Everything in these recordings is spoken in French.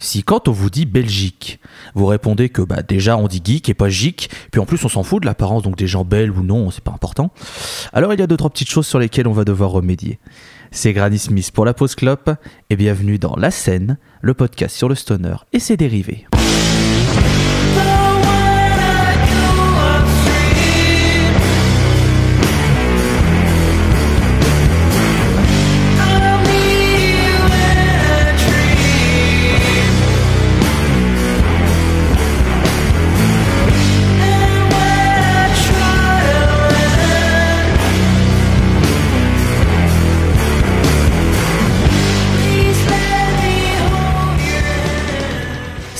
Si quand on vous dit Belgique, vous répondez que bah, déjà on dit geek et pas gic, puis en plus on s'en fout de l'apparence, donc des gens belles ou non, c'est pas important, alors il y a deux trois petites choses sur lesquelles on va devoir remédier. C'est Granny Smith pour la pause clope, et bienvenue dans La Scène, le podcast sur le stoner et ses dérivés.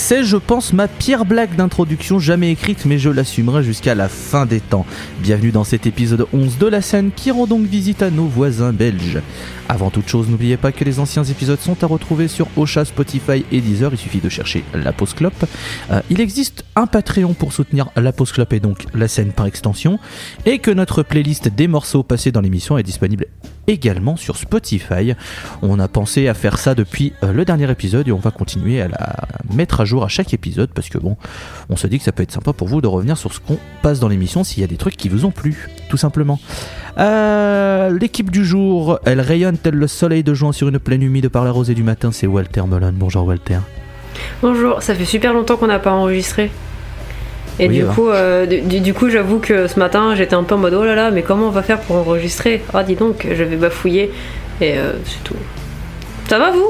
C'est, je pense, ma pire blague d'introduction jamais écrite, mais je l'assumerai jusqu'à la fin des temps. Bienvenue dans cet épisode 11 de la scène qui rend donc visite à nos voisins belges. Avant toute chose, n'oubliez pas que les anciens épisodes sont à retrouver sur Ocha, Spotify et Deezer. Il suffit de chercher La Pause Clope. Euh, il existe un Patreon pour soutenir La Pause Clope et donc la scène par extension. Et que notre playlist des morceaux passés dans l'émission est disponible également sur Spotify. On a pensé à faire ça depuis euh, le dernier épisode et on va continuer à la mettre à jour à chaque épisode parce que bon, on se dit que ça peut être sympa pour vous de revenir sur ce qu'on passe dans l'émission s'il y a des trucs qui vous ont plu, tout simplement. Euh, L'équipe du jour, elle rayonne tel le soleil de juin sur une plaine humide par la rosée du matin, c'est Walter Melon. Bonjour Walter. Bonjour, ça fait super longtemps qu'on n'a pas enregistré. Et Oui, du, bah. coup, euh, du, du coup, j'avoue que ce matin, j'étais un peu en mode oh là là, mais comment on va faire pour enregistrer? Ah, dis donc, je vais bafouiller. Et euh, c'est tout. Ça va vous?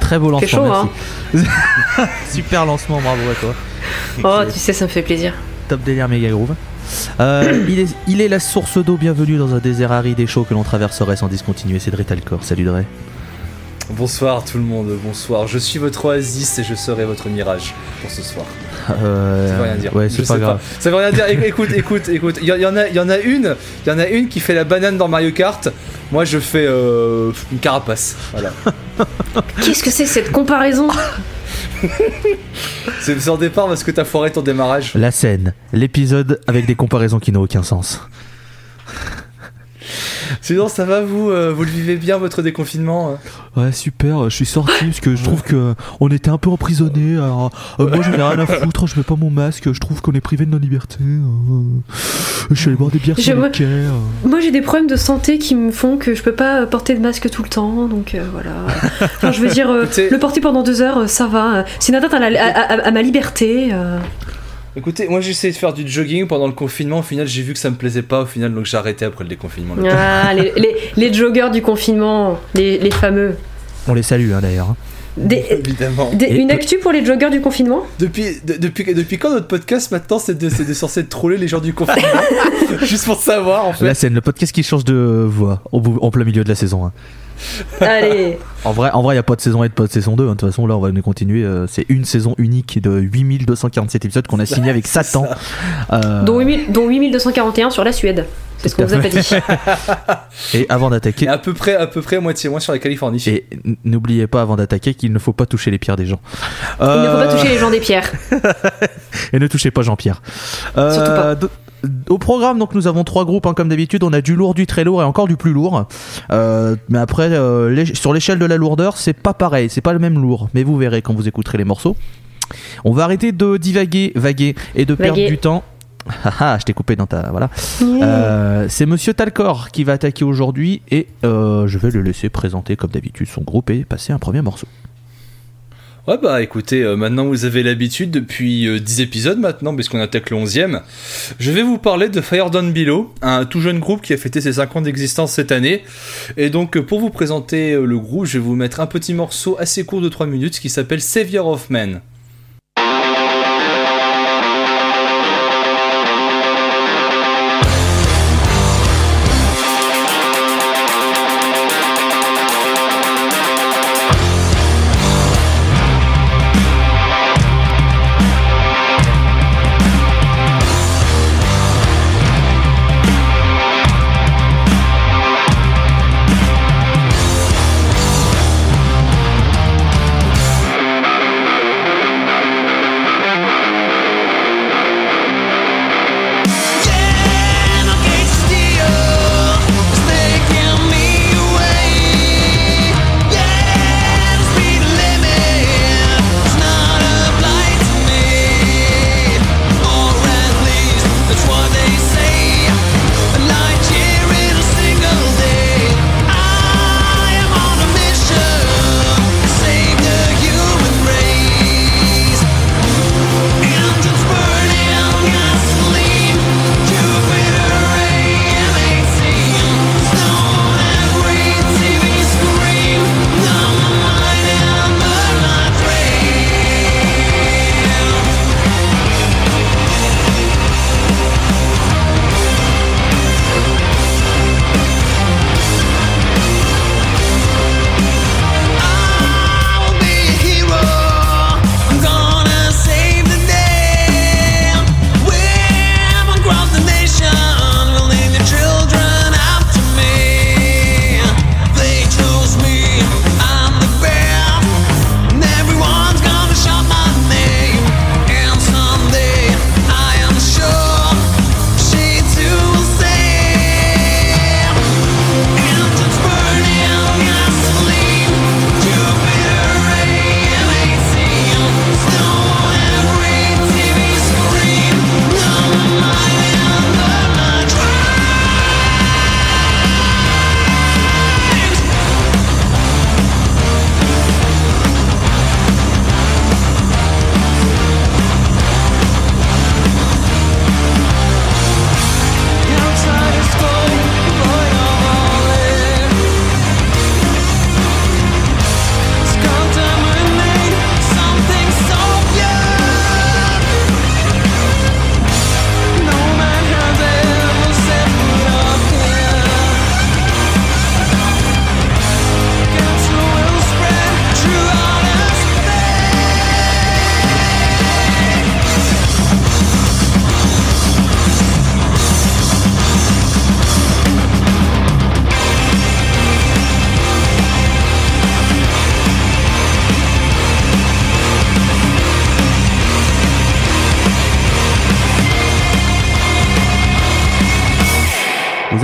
Très beau lancement, chaud, hein. Super lancement, bravo à toi. Oh, tu sais, ça me fait plaisir. Top délire méga groove. Euh, il, est, il est la source d'eau bienvenue dans un désert aride et chaud que l'on traverserait sans discontinuer. C'est Dre Talcor. Salut Dre. Bonsoir tout le monde, bonsoir. Je suis votre oasis et je serai votre mirage pour ce soir. Euh, Ça veut rien dire. Ouais, c'est pas grave. Ça veut rien dire. Éc- Écoute, écoute, écoute. Il y, y en a, il y en a une, il y en a une qui fait la banane dans Mario Kart. Moi, je fais euh, une carapace. Voilà. Qu'est-ce que c'est cette comparaison C'est c'est en départ parce que t'as foiré ton démarrage. La scène, l'épisode avec des comparaisons qui n'ont aucun sens. Sinon, ça va vous euh, Vous le vivez bien votre déconfinement euh Ouais, super, je suis sorti parce que je trouve que on était un peu emprisonnés. Alors, euh, moi, j'en ai rien à foutre, je mets pas mon masque, je trouve qu'on est privé de nos libertés. euh, je suis allé boire des bières sur le quai. euh. Moi, j'ai des problèmes de santé qui me font que je peux pas porter de masque tout le temps, donc euh, voilà. Enfin, je veux dire, euh, le porter pendant deux heures, ça va. C'est une atteinte à, la- à- à- à ma liberté. Écoutez, moi j'ai essayé de faire du jogging pendant le confinement. Au final, j'ai vu que ça me plaisait pas. Au final, donc j'ai arrêté après le déconfinement. Ah, les, les- les joggeurs du confinement, les, les fameux. On les salue hein, d'ailleurs. hein. Des- Évidemment. des- Et- une actu pour les joggeurs du confinement? Depuis, de- depuis, depuis quand notre podcast maintenant c'est de, censé troller les gens du confinement? Juste pour savoir en fait. La scène, le podcast qui change de voix au bout- en plein milieu de la saison. hein. Allez, En vrai, en vrai, il y a pas de saison 1 et pas de saison 2. hein. De toute façon, là, on va nous continuer. euh, c'est une saison unique de 8247 épisodes qu'on a signé avec Satan. Euh, dont, 8000 dont 8241 sur la Suède. C'est ce qu'on vous a pas dit. et avant Et d'attaquer, à peu près, à peu près moitié moins sur la Californie. et n'oubliez pas avant d'attaquer qu'il ne faut pas toucher les pierres des gens. Il ne faut pas Euh, toucher les gens des pierres. Et ne touchez pas Jean-Pierre. Euh, Surtout pas. Au programme, donc nous avons trois groupes, hein, comme d'habitude. On a du lourd, du très lourd et encore du plus lourd. Euh, mais après, euh, sur l'échelle de la lourdeur, c'est pas pareil, c'est pas le même lourd. Mais vous verrez quand vous écouterez les morceaux. On va arrêter de divaguer, vaguer et de perdre Vaguer. du temps. Ah ah, je t'ai coupé dans ta. Voilà. Euh, c'est Monsieur Talcor qui va attaquer aujourd'hui et je vais le laisser présenter comme d'habitude son groupe et passer un premier morceau. Ouais bah écoutez, euh, maintenant vous avez l'habitude depuis euh, 10 épisodes maintenant, puisqu'on attaque le 11ème. Je vais vous parler de Fire Down Below, un tout jeune groupe qui a fêté ses 5 ans d'existence cette année. Et donc euh, pour vous présenter euh, le groupe, je vais vous mettre un petit morceau assez court de 3 minutes qui s'appelle Savior of Men.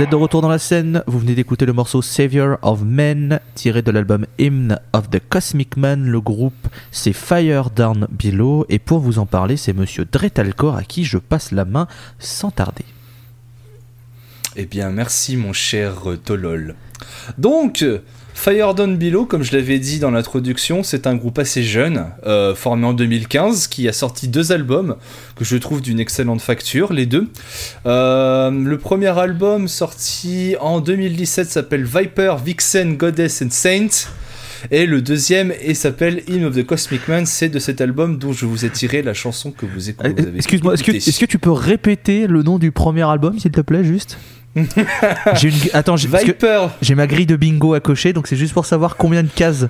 Vous êtes de retour dans la scène, vous venez d'écouter le morceau Savior of Men tiré de l'album Hymn of the Cosmic Man. Le groupe c'est Fire Down Below et pour vous en parler c'est monsieur Dretalcor à qui je passe la main sans tarder. Eh bien merci mon cher Tolol. Donc Fire Down Below, comme je l'avais dit dans l'introduction, c'est un groupe assez jeune, euh, formé en 2015, qui a sorti deux albums que je trouve d'une excellente facture, les deux. Euh, le premier album sorti en 2017 s'appelle Viper, Vixen, Goddess and Saint. Et le deuxième et s'appelle Hymn of the Cosmic Man, c'est de cet album dont je vous ai tiré la chanson que vous écoutez. Euh, excuse-moi, est-ce que, est que, tu peux répéter le nom du premier album, s'il te plaît, juste? j'ai une... Attends, j'ai ma grille de bingo à cocher, donc c'est juste pour savoir combien de cases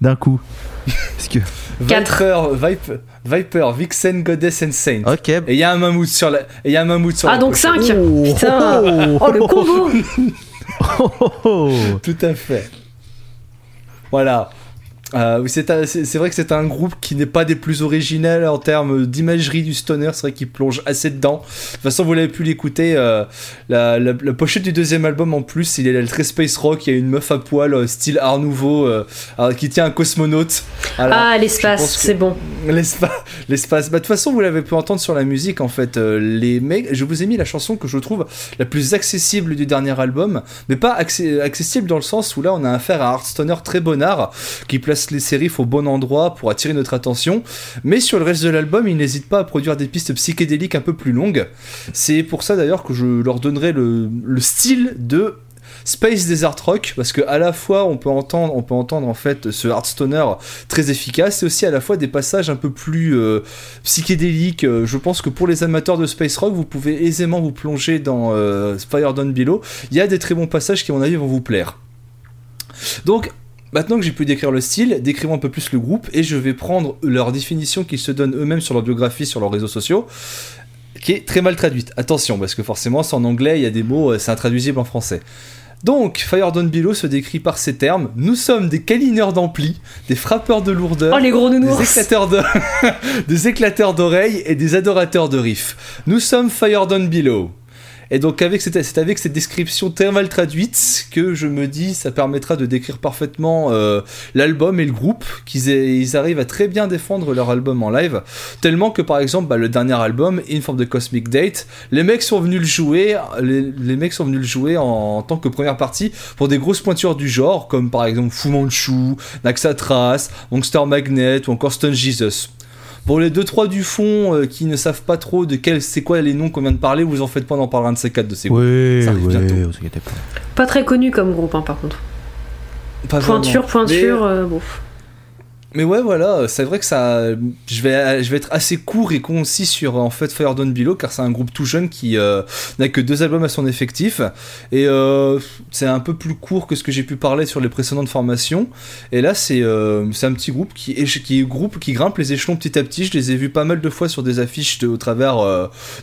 d'un coup. Parce que... Viper, Viper, Viper, Vixen, Goddess and Saint. Ok. Et il y a un mammouth sur la. Et y a un mammouth sur ah donc 5 Putain Oh le combo Tout à fait. Voilà. Euh, c'est vrai que c'est un groupe qui n'est pas des plus originels en termes d'imagerie du stoner, c'est vrai qu'il plonge assez dedans. De toute façon, vous l'avez pu l'écouter, euh, la, pochette du deuxième album en plus, il est très space rock, il y a une meuf à poil, euh, style art nouveau, qui tient un cosmonaute. ah, l'espace, c'est bon. L'espace. Bah, de toute façon, vous l'avez pu entendre sur la musique en fait. les mecs, je vous ai mis la chanson que je trouve la plus accessible du dernier album, mais pas accessible dans le sens où là on a affaire à un stoner très bonnard qui place les séries au bon endroit pour attirer notre attention. Mais sur le reste de l'album, il n'hésite pas à produire des pistes psychédéliques un peu plus longues. C'est pour ça d'ailleurs que je leur donnerai le, style de Space Desert Rock parce que à la fois on peut entendre on peut entendre en fait ce hardstoner très efficace et aussi à la fois des passages un peu plus euh, psychédéliques euh, je pense que pour les amateurs de space rock vous pouvez aisément vous plonger dans euh, Fire Down Below il y a des très bons passages qui à mon avis vont vous plaire donc Maintenant que j'ai pu décrire le style, décrivons un peu plus le groupe et je vais prendre leur définition qu'ils se donnent eux-mêmes sur leur biographie, sur leurs réseaux sociaux, qui est très mal traduite. Attention, parce que forcément, c'est en anglais, il y a des mots, euh, c'est intraduisible en français. Donc, Fire Down Below se décrit par ces termes Nous sommes des câlineurs d'ampli, des frappeurs de lourdeur, oh, les gros des éclateurs, de... des éclateurs d'oreilles et des adorateurs de riffs. Nous sommes Fire Down Below. Et donc avec cette, c'est avec cette description très mal traduite que je me dis ça permettra de décrire parfaitement euh, l'album et le groupe, qu'ils ils arrivent à très bien défendre leur album en live, tellement que par exemple bah, le dernier album, In Form the Cosmic Date, les mecs sont venus le jouer, les, mecs sont venus le jouer en, tant que première partie pour des grosses pointures du genre, comme par exemple Fu Manchu, Naxatras, Monster Magnet ou encore Stone Jesus. Pour les 2-3 du fond euh, qui ne savent pas trop de quel c'est quoi les noms qu'on vient de parler, vous en faites pas, on en parlera de ces quatre de ces groupes. Oui, oui, pas. très connu comme groupe, hein, par contre. pointure, pointure, euh, mais ouais, voilà, c'est vrai que ça. Je vais, je vais être assez court et concis sur en fait Fire Down Below car c'est un groupe tout jeune qui euh, n'a que deux albums à son effectif et euh, c'est un peu plus court que ce que j'ai pu parler sur les précédentes formations. Et là, c'est euh, un petit groupe qui qui groupe qui grimpe les échelons petit à petit. Je les ai vus pas mal de fois sur des affiches au travers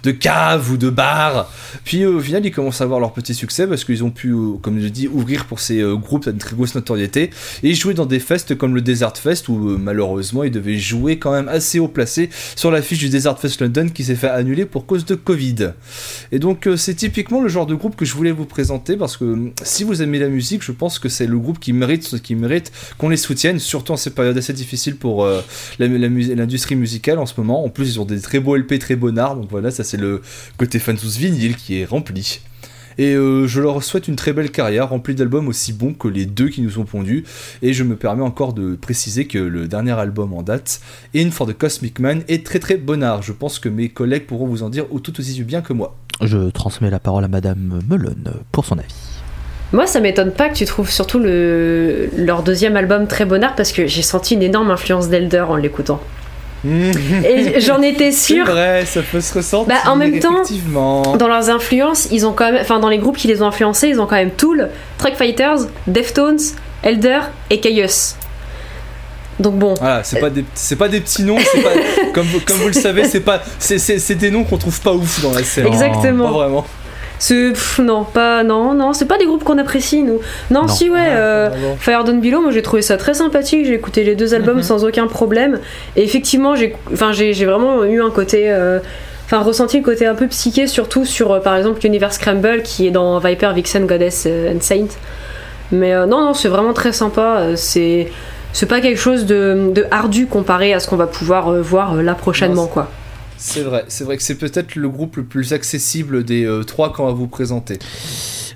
de caves ou de bars. Puis au final, ils commencent à avoir leur petit succès parce qu'ils ont pu, comme je dis, ouvrir pour ces groupes à une très grosse notoriété et jouer dans des fests comme le Desert Fest euh, malheureusement il devait jouer quand même assez haut placé sur l'affiche du Desert Fest London qui s'est fait annuler pour cause de Covid. Et donc euh, c'est typiquement le genre de groupe que je voulais vous présenter parce que euh, si vous aimez la musique, je pense que c'est le groupe qui mérite, qui mérite qu'on les soutienne, surtout en ces périodes assez difficiles pour l'industrie musicale en ce moment. En plus ils ont des très beaux LP, très beaux donc voilà, ça c'est le côté fan sous vinyle qui est rempli. Et euh, je leur souhaite une très belle carrière remplie d'albums aussi bons que les deux qui nous ont pondus. Et je me permets encore de préciser que le dernier album en date, In for the Cosmic Man, est très très bonnard. Je pense que mes collègues pourront vous en dire tout aussi bien que moi. Je transmets la parole à Madame Melon pour son avis. Moi, ça m'étonne pas que tu trouves surtout le... leur deuxième album très bonnard parce que j'ai senti une énorme influence d'Elder en l'écoutant. et j'en étais sûre. C'est vrai, ça peut se ressentir. Bah, en même temps, dans leurs influences, ils ont quand même, enfin dans les groupes qui les ont influencés, ils ont quand même Tool, Truck Fighters, Deftones, Elder et Caius. Donc bon. Voilà, c'est pas des, c'est pas des petits noms, pas, comme, comme vous le savez, c'est pas, c'est, des noms qu'on trouve pas ouf dans la scène. Exactement. Pas vraiment. C'est non, pas non, non, c'est pas des groupes qu'on apprécie nous. Non, si ouais, euh, Fire Down Below, moi j'ai trouvé ça très sympathique. J'ai écouté les deux albums mhm. sans aucun problème. Et effectivement, j'ai, enfin j'ai, vraiment eu un côté. Euh, enfin ressenti le côté un peu psyché, surtout sur par exemple l'univers Scramble qui est dans Viper, Vixen, Goddess and Saint. Mais non, non, c'est vraiment très sympa. C'est c'est pas quelque chose de, de, ardu comparé à ce qu'on va pouvoir voir là prochainement, quoi. C'est vrai, c'est vrai que c'est peut-être le groupe le plus accessible des trois qu'on va vous présenter.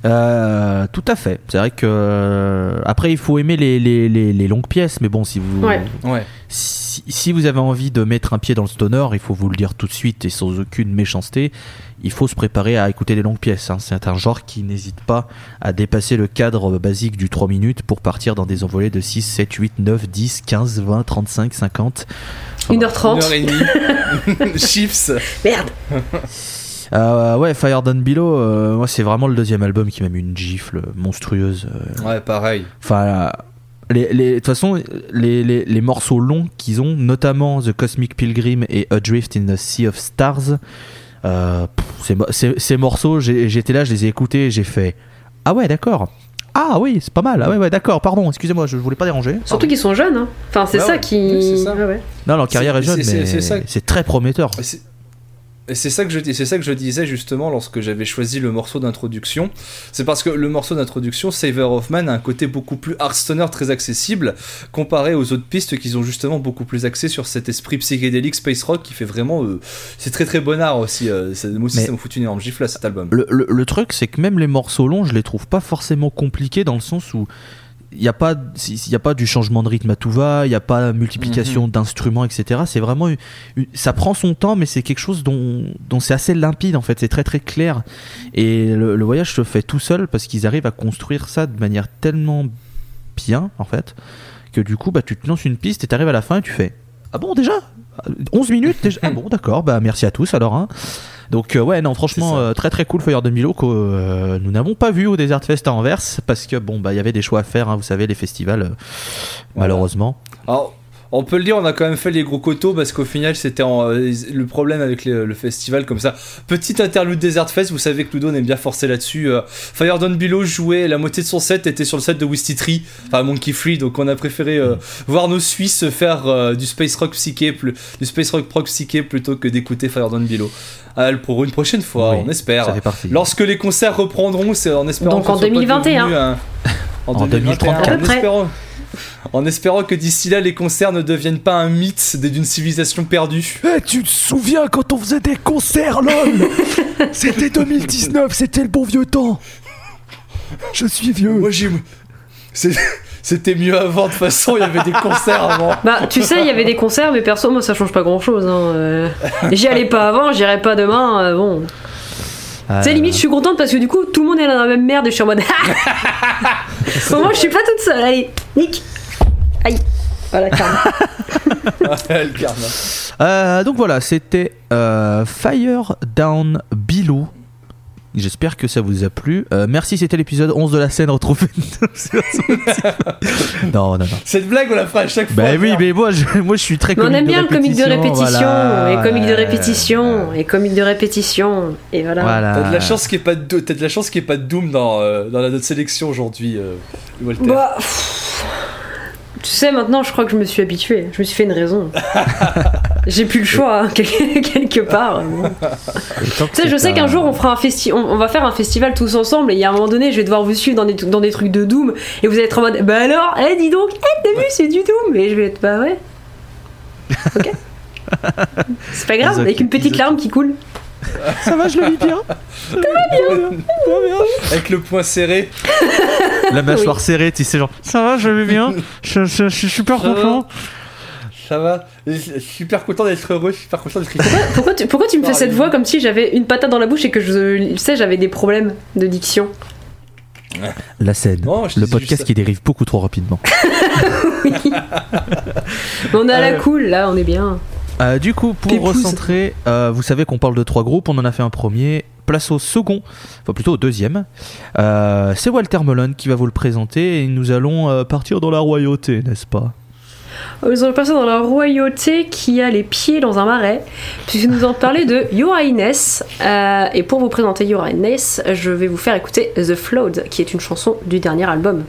Euh, tout à fait. C'est vrai que euh, après il faut aimer les, les, les, longues pièces, mais bon si vous ouais. Si, si, vous avez envie de mettre un pied dans le stoner, il faut vous le dire tout de suite et sans aucune méchanceté, il faut se préparer à écouter les longues pièces. Hein. C'est un genre qui n'hésite pas à dépasser le cadre basique du 3 minutes pour partir dans des envolées de 6, 7, 8, 9, 10, 15, 20, 35, 50. 1h30. 1h30. Chips. Merde. Euh, ouais, Fire Down Below, euh, moi c'est vraiment le deuxième album qui m'a mis une gifle monstrueuse. Euh. Ouais, pareil. Enfin, de toute façon, les, les, les morceaux longs qu'ils ont, notamment The Cosmic Pilgrim et Adrift in the Sea of Stars, ces, ces, morceaux, j'étais là, je les ai écoutés j'ai fait Ah ouais, d'accord. Ah oui, c'est pas mal. Ah ouais, ouais d'accord, pardon, excusez-moi, je voulais pas déranger. Surtout qu'ils sont jeunes. Hein. Enfin, c'est ça qui. ça. Non, leur carrière est, jeune, mais c'est très prometteur. C'est ça que je c'est ça que je disais justement lorsque j'avais choisi le morceau d'introduction. C'est parce que le morceau d'introduction, Saver of Man, a un côté beaucoup plus hardstoner, très accessible, comparé aux autres pistes qui sont justement beaucoup plus axées sur cet esprit psychédélique space rock qui fait vraiment, euh, c'est très très bon art aussi. Euh, moi aussi, ça me fout une énorme gifle à cet album. Le, le truc, c'est que même les morceaux longs, je les trouve pas forcément compliqués dans le sens où il n'y a pas il a pas du changement de rythme à tout va il n'y a pas multiplication mhm. d'instruments etc c'est vraiment ça prend son temps mais c'est quelque chose dont, dont c'est assez limpide en fait. C'est très très clair. Et le, voyage se fait tout seul parce qu'ils arrivent à construire ça de manière tellement bien en fait que du coup bah tu te lances une piste et tu arrives à la fin et tu fais ah bon déjà? 11 minutes déjà? Ah bon d'accord. Bah merci à tous alors hein. Donc euh, ouais, non, franchement, euh, très très cool Fire de Milo que euh, nous n'avons pas vu au Desert Fest à Anvers parce que bon bah il y avait des choix à faire, hein, vous savez les festivals, malheureusement. Alors on peut le dire, on a quand même fait les gros coteaux parce qu'au final, c'était euh, le problème avec le festival comme ça. Petite interlude Desert Fest, vous savez que Ludo aime bien forcer là-dessus. Euh, Fire Down Below jouait, la moitié de son set était sur le set de Wisty Tree, enfin Monkey Free, donc on a préféré euh, voir nos Suisses faire du space rock psyché, plus, du space rock proc psyché plutôt que d'écouter Fire Down Below. pour une prochaine fois, on espère. Lorsque les concerts reprendront, c'est en espérant. Donc en 2021. en, 2034 en espérant que d'ici là les concerts ne deviennent pas un mythe d'une civilisation perdue. Eh, tu te souviens quand on faisait des concerts, lol C'était 2019, c'était le bon vieux temps. Je suis vieux. Moi j'ai. C'était mieux avant, de toute façon, il y avait des concerts avant. Bah, tu sais, il y avait des concerts, mais perso, moi, ça change pas grand chose. Hein. Euh. J'y allais pas avant, j'irai pas demain, euh, bon. Euh... Tu sais, limite, je suis contente parce que du coup, tout le monde est dans la même merde et je suis en mode. Au moins, je suis pas toute seule. Allez, nique. Aïe. Voilà, karma. euh, donc voilà, c'était euh, Fire Down Below J'espère que ça vous a plu. Euh, merci, c'était l'épisode 11 de la scène retrouvée. non, non, non. Cette blague, on la fera à chaque bah fois. Bah oui, mais moi je, moi, je suis très On aime bien le comique de répétition, et comique de répétition, et comique de répétition, et voilà. T'as de la chance qu'il n'y ait pas de, de la chance qu'il ait pas de Doom dans, euh, dans la notre sélection aujourd'hui, euh, Walter. Bah, tu sais, maintenant, je crois que je me suis habitué. Je me suis fait une raison. J'ai plus le choix, hein, quelque part. tu sais, je sais qu'un jour, on, fera un festi on, va faire un festival tous ensemble, et il y a un moment donné, je vais devoir vous suivre dans des, dans des trucs de Doom, et vous allez être en mode, bah alors, eh, dis donc, eh, t'as vu, c'est du Doom. Et je vais être, bah ouais. Ok. C'est pas grave, avec une petite larme qui coule. Ça va, je le vis bien. Ça va bien. bien. Avec le poing serré. La mâchoire serrée, tu sais, genre. Ça va, je le vis bien. Je, suis super content. Ça va, je suis super content d'être heureux, je suis super content d'être pourquoi, tu, pourquoi tu me fais cette voix comme si j'avais une patate dans la bouche et que je sais j'avais des problèmes de diction La scène, le podcast qui dérive beaucoup trop rapidement. oui. on est à la euh. cool là, on est bien. Euh, du coup, pour recentrer, euh, vous savez qu'on parle de trois groupes, on en a fait un premier. Place au second, enfin plutôt au deuxième. Euh, c'est Walter Mullen qui va vous le présenter et nous allons partir dans la royauté, n'est-ce pas? Nous allons passer dans la royauté qui a les pieds dans un marais, puisque nous allons parler de Your Highness. et pour vous présenter Your Highness, je vais vous faire écouter The Flood, qui est une chanson du dernier album.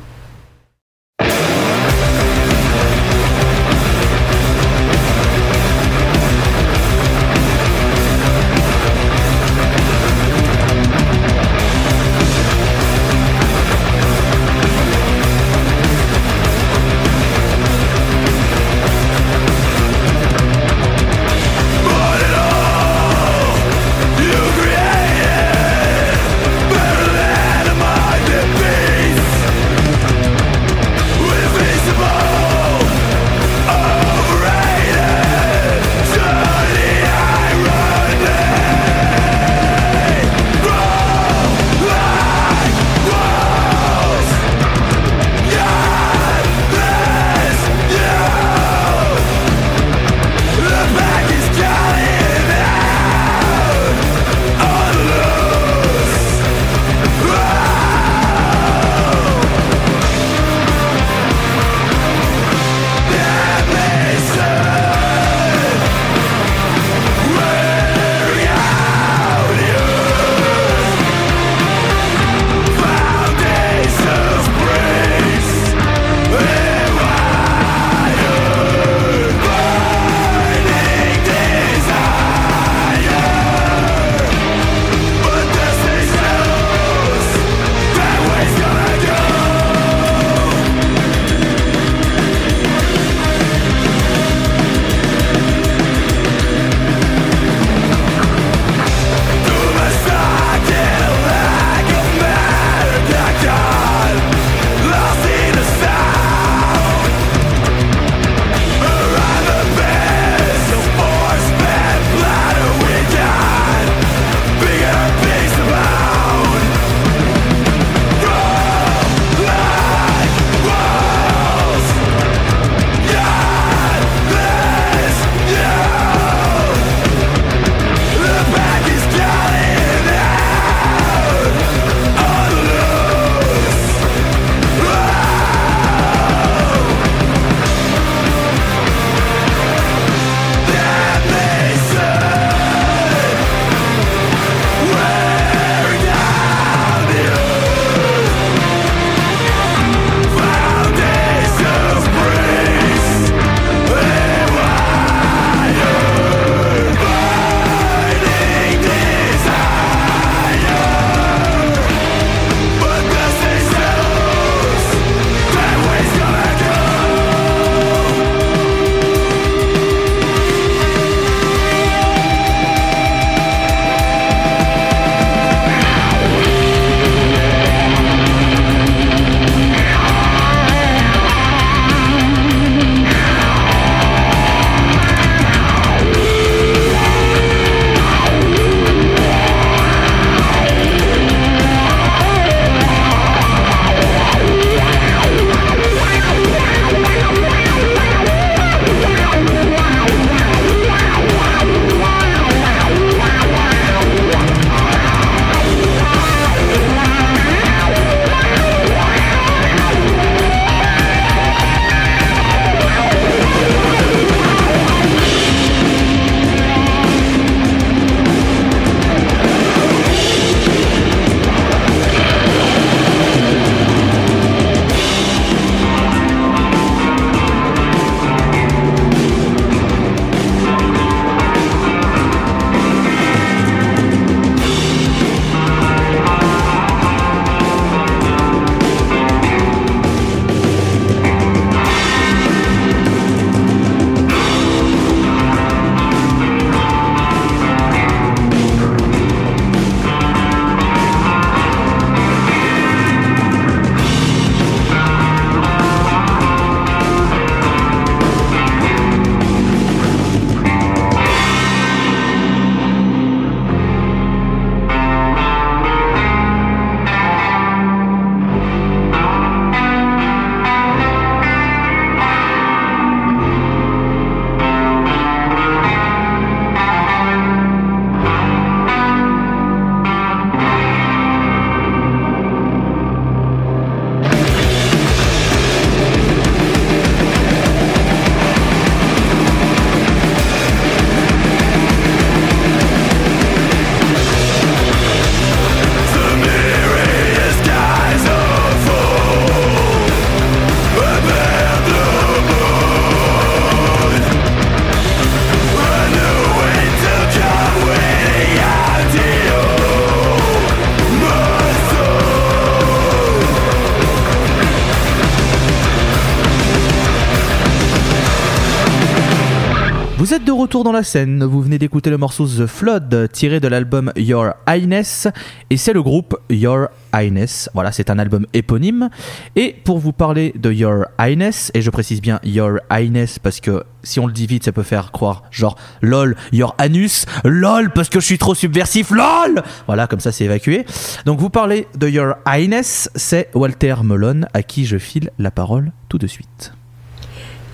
Retour dans la scène. Vous venez d'écouter le morceau The Flood tiré de l'album Your Highness et c'est le groupe Your Highness. Voilà, c'est un album éponyme. Et pour vous parler de Your Highness, et je précise bien Your Highness parce que si on le dit vite, ça peut faire croire genre lol, Your Anus, lol parce que je suis trop subversif, lol Voilà, comme ça c'est évacué. Donc vous parlez de Your Highness, c'est Walter Melon à qui je file la parole tout de suite.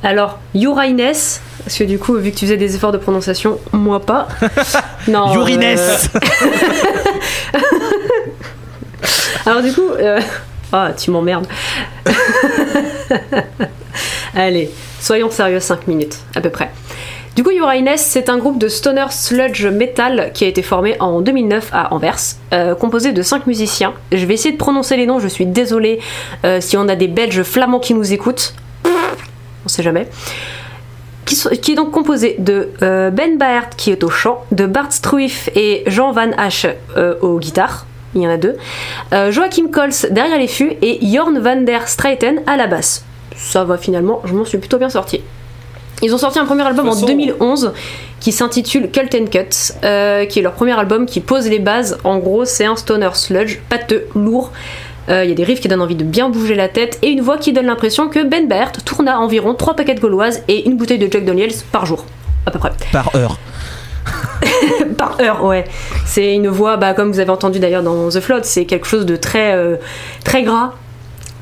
Alors, Urines, parce que du coup, vu que tu faisais des efforts de prononciation, moi pas. non. Urines euh, Alors, du coup. Euh, ah, tu m'emmerdes. Allez, soyons sérieux 5 minutes, à peu près. Du coup, Urines, c'est un groupe de stoner sludge metal qui a été formé en 2009 à Anvers, euh, composé de 5 musiciens. Je vais essayer de prononcer les noms, je suis désolée si on a des Belges flamands qui nous écoutent on sait jamais. Qui, est donc composé de euh, Ben Baert qui est au chant, de Bart Struif et Jean Van Hache euh, aux guitares, il y en a deux, euh, Joachim Cols derrière les fûts et Jorn van der Straeten à la basse. Ça va finalement, je m'en suis plutôt bien sorti. Ils ont sorti un premier album en 2011 qui s'intitule Cult and Cuts, qui est leur premier album qui pose les bases. En gros, c'est un stoner sludge, pâteux, lourd, euh, il y a des riffs qui donnent envie de bien bouger la tête et une voix qui donne l'impression que Ben Bert tourne à environ 3 paquets de gauloises et une bouteille de Jack Daniels par jour, à peu près. Par heure. par heure, ouais. C'est une voix, bah, comme vous avez entendu d'ailleurs dans The Flood, c'est quelque chose de très, euh, très gras,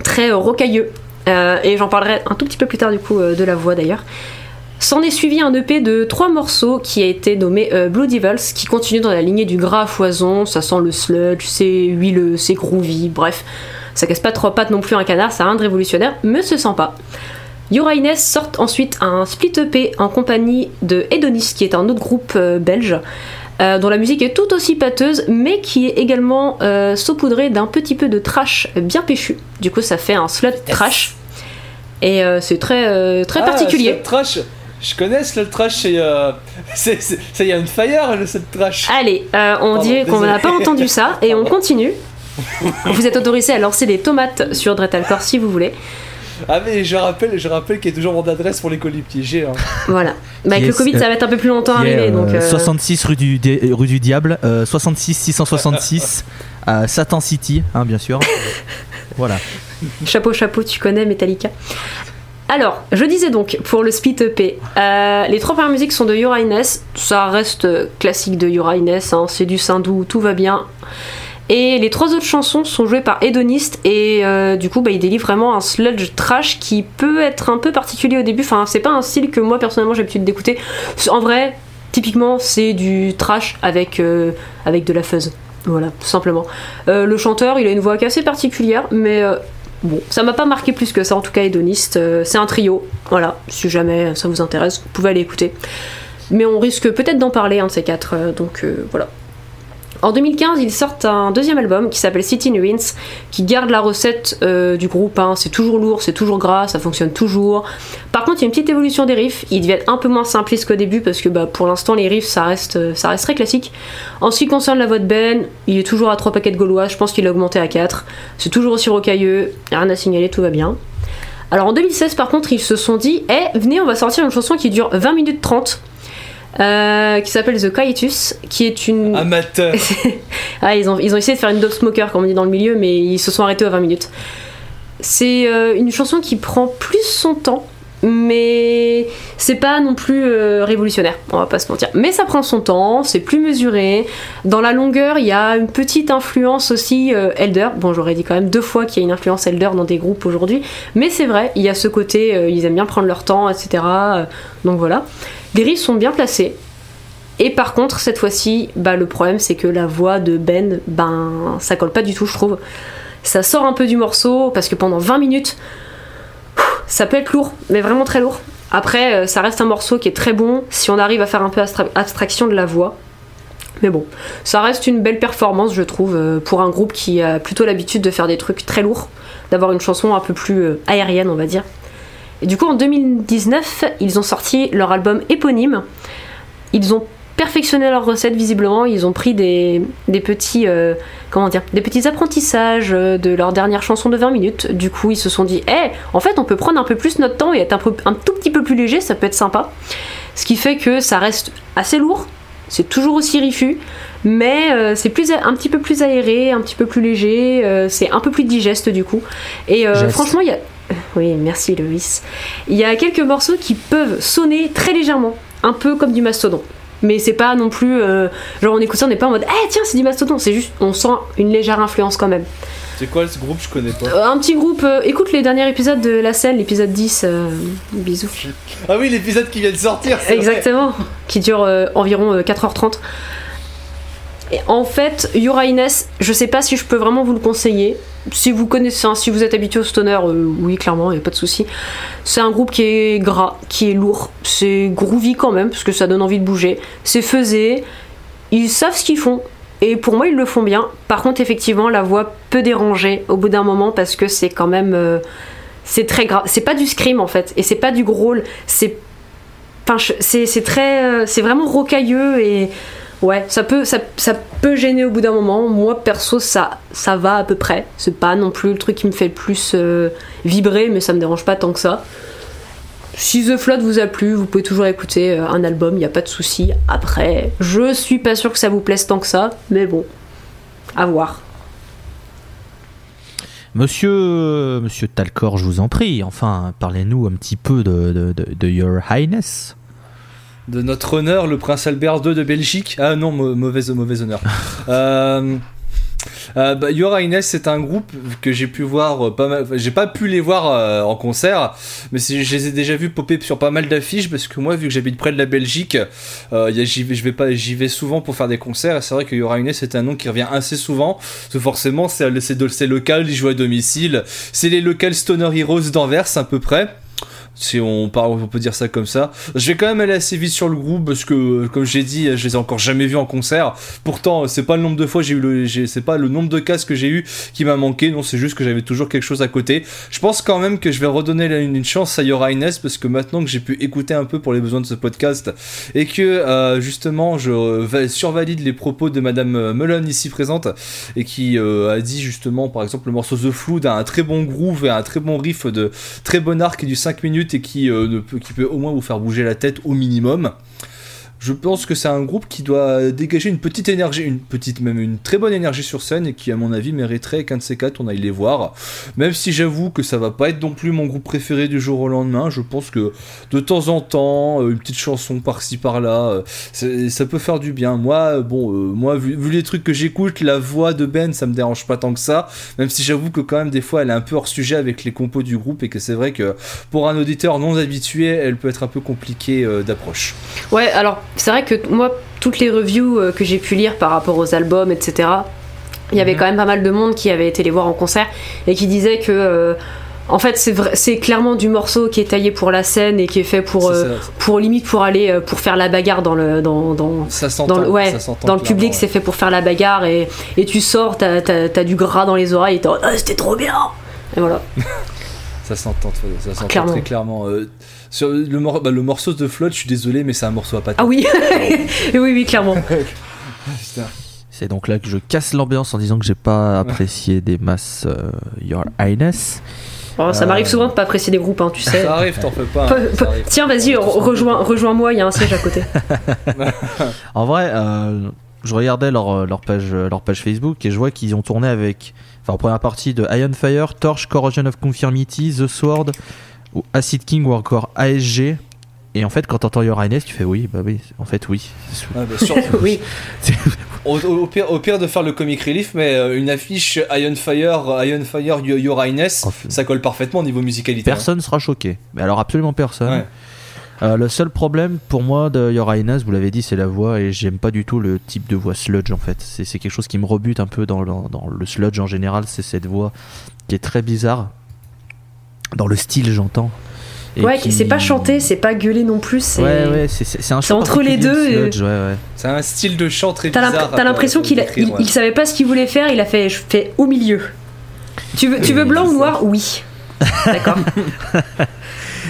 très euh, rocailleux. et j'en parlerai un tout petit peu plus tard du coup de la voix d'ailleurs. S'en est suivi un EP de trois morceaux qui a été nommé euh, Blue Devils, qui continue dans la lignée du gras à foison, ça sent le sludge, c'est huileux, c'est groovy, bref, ça casse pas trop pattes non plus un canard, ça a rien de révolutionnaire, mais se sent pas. Ines sort ensuite un split EP en compagnie de Edonis, qui est un autre groupe euh, belge, euh, dont la musique est tout aussi pâteuse, mais qui est également saupoudrée d'un petit peu de trash bien péchu. Du coup, ça fait un sludge trash. Et c'est très, très ah, particulier. Trash je connais le trash, c'est. Euh, il y a une fire, le trash. Allez, euh, on dit qu'on n'a pas entendu ça et on continue. vous êtes autorisé à lancer des tomates sur Dretalcore si vous voulez. Ah mais je rappelle, je rappelle qu'il y a toujours mon adresse pour les colis piégés. Hein. Voilà. Bah, avec le Covid, ça va être un peu plus longtemps à arriver. donc, 66 euh, rue du, rue du Diable, 66 666 à Satan City, hein, bien sûr. voilà. Chapeau, chapeau, tu connais Metallica. Alors, je disais donc, pour le split EP, euh, les trois premières musiques sont de Yura ça reste classique de Yura hein, c'est du Sindou, tout va bien. Et les trois autres chansons sont jouées par Hedonist et euh, du coup bah, il délivre vraiment un sludge trash qui peut être un peu particulier au début. Enfin, c'est pas un style que moi personnellement j'ai l'habitude d'écouter. En vrai, typiquement c'est du trash avec, euh, avec de la fuzz. Voilà, tout simplement. le chanteur, il a une voix assez particulière, mais Bon, ça m'a pas marqué plus que ça, en tout cas, Hédoniste. Euh, c'est un trio, voilà, si jamais ça vous intéresse, vous pouvez aller écouter. Mais on risque peut-être d'en parler, un de ces quatre, euh, donc euh, voilà. En 2015, ils sortent un deuxième album qui s'appelle City in qui garde la recette euh, du groupe. Hein. C'est toujours lourd, c'est toujours gras, ça fonctionne toujours. Par contre, il y a une petite évolution des riffs. Ils deviennent un peu moins simplistes qu'au début parce que bah, pour l'instant, les riffs, ça reste, ça reste très classique. En ce qui concerne la voix de Ben, il est toujours à 3 paquets de gaulois. Je pense qu'il a augmenté à 4. C'est toujours aussi rocailleux, rien à signaler, tout va bien. Alors en 2016, par contre, ils se sont dit Eh, venez, on va sortir une chanson qui dure 20 minutes 30 euh, qui s'appelle The Quietus, qui est une. Amateur ah, ils, ont, ils ont essayé de faire une dope smoker, comme on dit dans le milieu, mais ils se sont arrêtés à 20 minutes. C'est euh, une chanson qui prend plus son temps, mais c'est pas non plus euh, révolutionnaire, on va pas se mentir. Mais ça prend son temps, c'est plus mesuré. Dans la longueur, il y a une petite influence aussi Elder. Bon, j'aurais dit quand même deux fois qu'il y a une influence Elder dans des groupes aujourd'hui, mais c'est vrai, il y a ce côté, ils aiment bien prendre leur temps, etc. donc voilà. Les riffs sont bien placés. Et par contre, cette fois-ci, bah, le problème c'est que la voix de Ben, ben, ça colle pas du tout, je trouve. Ça sort un peu du morceau parce que pendant 20 minutes, ça peut être lourd, mais vraiment très lourd. Après, euh, ça reste un morceau qui est très bon si on arrive à faire un peu abstraction de la voix. Mais bon, ça reste une belle performance, je trouve, euh, pour un groupe qui a plutôt l'habitude de faire des trucs très lourds, d'avoir une chanson un peu plus euh, aérienne, on va dire. Et du coup, en 2019, ils ont sorti leur album éponyme. Ils ont perfectionné leur recette visiblement. Ils ont pris des, petits euh, comment dire des petits apprentissages de leur dernière chanson de 20 minutes. Du coup, ils se sont dit, eh, en fait, on peut prendre un peu plus notre temps et être un, un tout petit peu plus léger. Ça peut être sympa. Ce qui fait que ça reste assez lourd, c'est toujours aussi rifu, mais euh, c'est plus un petit peu plus aéré, un petit peu plus léger, euh, c'est un peu plus digeste du coup. Et euh, franchement, il y a oui, merci Loïs. Il y a quelques morceaux qui peuvent sonner très légèrement, un peu comme du mastodon. Mais c'est pas non plus euh, genre on écoute ça, on n'est pas en mode eh tiens c'est du mastodon, c'est juste on sent une légère influence quand même. C'est quoi ce groupe? Je connais pas. Euh, un petit groupe, euh, écoute les derniers épisodes de la scène, l'épisode 10, euh, bisous. Ah oui, l'épisode qui vient de sortir. vrai. Exactement, qui dure environ euh, 4h30. En fait, Yura Ines, je sais pas si je peux vraiment vous le conseiller. Si vous connaissez, si vous êtes habitué au stoner, euh, oui, clairement, il a pas de souci. C'est un groupe qui est gras, qui est lourd. C'est groovy quand même, parce que ça donne envie de bouger. C'est faisé. Ils savent ce qu'ils font. Et pour moi, ils le font bien. Par contre, effectivement, la voix peut déranger au bout d'un moment parce que c'est quand même. euh, c'est très grave. C'est pas du scream en fait. Et c'est pas du growl. C'est c'est très, euh, c'est vraiment rocailleux et ouais, ça peut, ça, ça peut gêner au bout d'un moment. Moi perso, ça, ça va à peu près. C'est pas non plus le truc qui me fait le plus euh, vibrer, mais ça me dérange pas tant que ça. Si The Flood vous a plu, vous pouvez toujours écouter euh, un album, il n'y a pas de souci. Après, je suis pas sûr que ça vous plaise tant que ça, mais bon, à voir. Monsieur, Monsieur Talcor, je vous en prie, enfin, parlez-nous un petit peu de, Your Highness. De notre honneur, le prince Albert II de Belgique. Ah non, mau- mauvaise, mauvais honneur. euh, euh, bah, Your Highness, c'est un groupe que j'ai pu voir euh, pas mal. J'ai pas pu les voir euh, en concert, mais je les ai déjà vus popper sur pas mal d'affiches parce que moi, vu que j'habite près de la Belgique, euh, j'y vais, je vais pas, j'y vais souvent pour faire des concerts. Et c'est vrai que Your Highness, c'est un nom qui revient assez souvent. Parce que forcément, c'est c'est local, ils jouent à domicile. C'est les local Stoner Heroes d'Anvers à peu près. Si on, parle, on peut dire ça comme ça. Je vais quand même aller assez vite sur le groupe parce que, comme j'ai dit, je les ai encore jamais vus en concert. Pourtant, c'est pas le nombre de fois j'ai eu le, c'est pas le nombre de casques que j'ai eu qui m'a manqué. Non, c'est juste que j'avais toujours quelque chose à côté. Je pense quand même que je vais redonner une, chance à Your Highness parce que maintenant que j'ai pu écouter un peu pour les besoins de ce podcast et que euh, justement je va- survalide les propos de Madame Mullen ici présente et qui euh, a dit justement par exemple le morceau The Flood a un très bon groove et un très bon riff de très bon arc du 5 minutes et qui, euh, qui peut au moins vous faire bouger la tête au minimum. Je pense que c'est un groupe qui doit dégager une petite énergie, une petite, même une très bonne énergie sur scène et qui, à mon avis, mériterait qu'un de ces quatre, on aille les voir. Même si j'avoue que ça va pas être non plus mon groupe préféré du jour au lendemain, je pense que de temps en temps, euh, une petite chanson par-ci par-là, euh, ça peut faire du bien. Moi, euh, bon, moi, vu, les trucs que j'écoute, la voix de Ben, ça me dérange pas tant que ça. Même si j'avoue que quand même des fois, elle est un peu hors sujet avec les compos du groupe et que c'est vrai que pour un auditeur non habitué, elle peut être un peu compliquée d'approche. Ouais, alors c'est vrai que moi, toutes les reviews euh, que j'ai pu lire par rapport aux albums, etc., il y avait Mhm. quand même pas mal de monde qui avait été les voir en concert et qui disait que. euh, en fait, c'est clairement du morceau qui est taillé pour la scène et qui est fait pour, euh, pour limite pour aller pour faire la bagarre dans le dans, dans, ça s'entend. dans le, ouais, ça dans le public, c'est fait pour faire la bagarre et, et tu sors, t'as t'as du gras dans les oreilles et t'es Ah, c'était trop bien. Et voilà. Ça s'entend, ça s'entend Clairement. très clairement. Euh, sur le, mor- bah, le morceau de Flood, je suis désolé, mais c'est un morceau à patate. Ah oui, oui, oui, clairement. C'est donc là que je casse l'ambiance en disant que j'ai pas apprécié des masses euh, Your Highness. Oh, ça Euh, m'arrive souvent de pas apprécier des groupes, hein, tu sais. Ça arrive, t'en fais pas. Pe- hein, pe-. Tiens, vas-y, rejoins, rejoins-moi, il y a un siège à côté. En vrai, euh, je regardais leur, leur, page, leur page Facebook et je vois qu'ils ont tourné avec, enfin en première partie de Iron Fire, Torch, Corrosion of Conformity, The Sword, ou Acid King ou encore ASG. Et en fait, quand t'entends Your Highness, tu fais oui, bah oui, en fait oui. Ouais, bah, sur- oui. au, pire, au pire de faire le comic relief, mais euh, une affiche Iron Fire, Iron Fire, Your Highness, Oh, fait- ça colle parfaitement au niveau musicalité. hein. Personne sera choqué. Mais alors absolument personne. Ouais. Euh, le seul problème pour moi de Your Highness, vous l'avez dit, c'est la voix et j'aime pas du tout le type de voix sludge en fait. C'est c'est quelque chose qui me rebute un peu dans, le- dans le sludge en général, c'est cette voix qui est très bizarre. Dans le style, j'entends. Et Ouais, qui- c'est pas chanté, c'est pas gueulé non plus. c'est- Ouais, ouais, c'est- c'est c'est un c'est chant entre les deux et- sludge, ouais, ouais. C'est un style de chant très T'as bizarre. l'imp- t'as l'impression qu'il a- il, ouais. il savait pas ce qu'il voulait faire, il a fait, je fais au milieu. Tu veux, tu veux blanc ou noir? Oui. D'accord.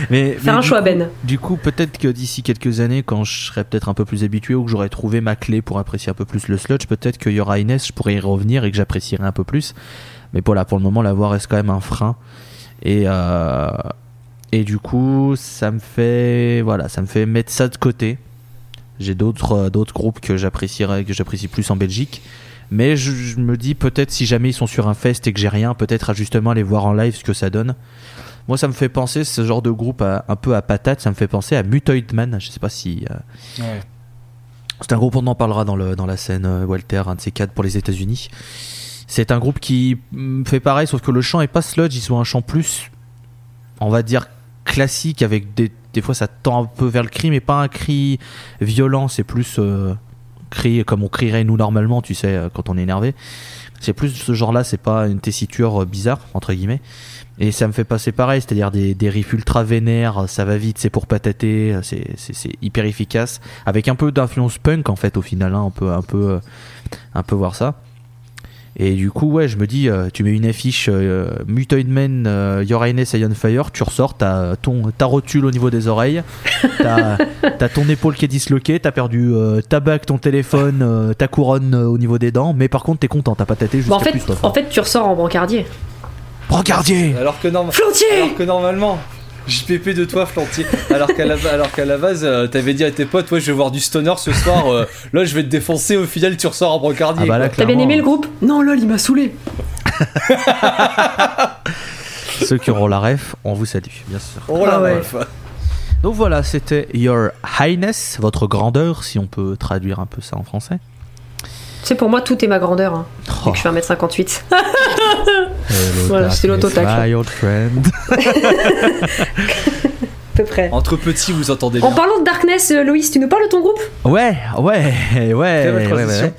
Mais, Faire mais un choix, coup- Ben. Du coup, peut-être que d'ici quelques années, quand je serai peut-être un peu plus habitué ou que j'aurai trouvé ma clé pour apprécier un peu plus le sludge, peut-être que Your Highness, je pourrais y revenir et que j'apprécierai un peu plus. Mais voilà, pour le moment, la voix reste quand même un frein. Et, euh, Et du coup, ça me fait voilà, ça me fait mettre ça de côté. J'ai d'autres euh, d'autres groupes que j'apprécierais que j'apprécie plus en Belgique. Mais je, je me dis peut-être si jamais ils sont sur un fest et que j'ai rien, peut-être à justement aller voir en live ce que ça donne. Moi, ça me fait penser ce genre de groupe à- un peu à patate. Ça me fait penser à Mutoid Man. Je sais pas si euh, Ouais. c'est un groupe, on en parlera dans, le, dans la scène, euh, Walter, un de ces quatre pour les États-Unis. C'est un groupe qui fait pareil, sauf que le chant est pas sludge, ils ont un chant plus, on va dire, classique, avec des, des fois ça tend un peu vers le cri, mais pas un cri violent, c'est plus euh, cri comme on crierait nous normalement, tu sais, euh, quand on est énervé. C'est plus ce genre-là, c'est pas une tessiture euh, bizarre, entre guillemets. Et ça me fait passer pareil, c'est-à-dire des, des riffs ultra vénères, ça va vite, c'est pour patater, c'est, c'est, hyper efficace, avec un peu d'influence punk en fait au final, hein, on peut un peu, euh, un peu voir ça. Et du coup, ouais, je me dis, euh, tu mets une affiche euh, Mutoid Man, euh, Your Highness Iron Fire, tu ressors, t'as ton, ta rotule au niveau des oreilles, t'as, t'as ton épaule qui est disloquée, t'as perdu euh, ta bague, ton téléphone, euh, ta couronne euh, au niveau des dents, mais par contre t'es content, t'as pas tâté jusqu'à en, fait, plus toi. en fait, tu ressors en brancardier. Brancardier Alors que, norma- Flantier alors que normalement, JPP de toi, Flantier. Alors qu'à la, alors qu'à la base, euh, t'avais dit à tes potes, ouais, je vais voir du stoner ce soir, euh, là je vais te défoncer, au final tu ressors en brancardier. Ah bah là. T'as bien clairement, aimé le groupe? Non, lol, il m'a saoulé. Ceux qui auront la ref, on vous salue, bien sûr. Oh la Ah ouais. meuf. Donc voilà, c'était Your Highness, votre grandeur, si on peut traduire un peu ça en français. Tu sais, pour moi, tout est ma grandeur. Hein, vu Oh. que je fais 1m58. Hello, Voilà, darkness, l'autotac. my old friend. À peu près. Entre petits, vous entendez En bien. parlant de Darkness, euh, Loïs, tu nous parles de ton groupe? Ouais, ouais, ouais, ouais, belle ouais.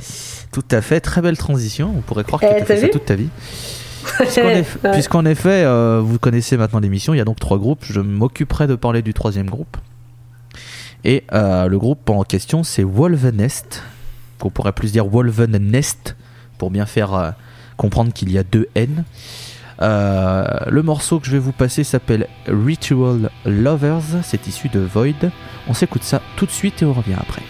Tout à fait, très belle transition. On pourrait croire que Eh, tu as t'as fait ça toute ta vie. Puisqu'en eff- Ouais. Puisqu'en effet, euh, vous connaissez maintenant l'émission, il y a donc trois groupes. Je m'occuperai de parler du troisième groupe. Et euh, le groupe en question, c'est Wolvenest, qu'on pourrait plus dire Wolvennest, pour bien faire euh, comprendre qu'il y a deux N. Euh, le morceau que je vais vous passer s'appelle Ritual Lovers, c'est issu de Void. On s'écoute ça tout de suite et on revient après.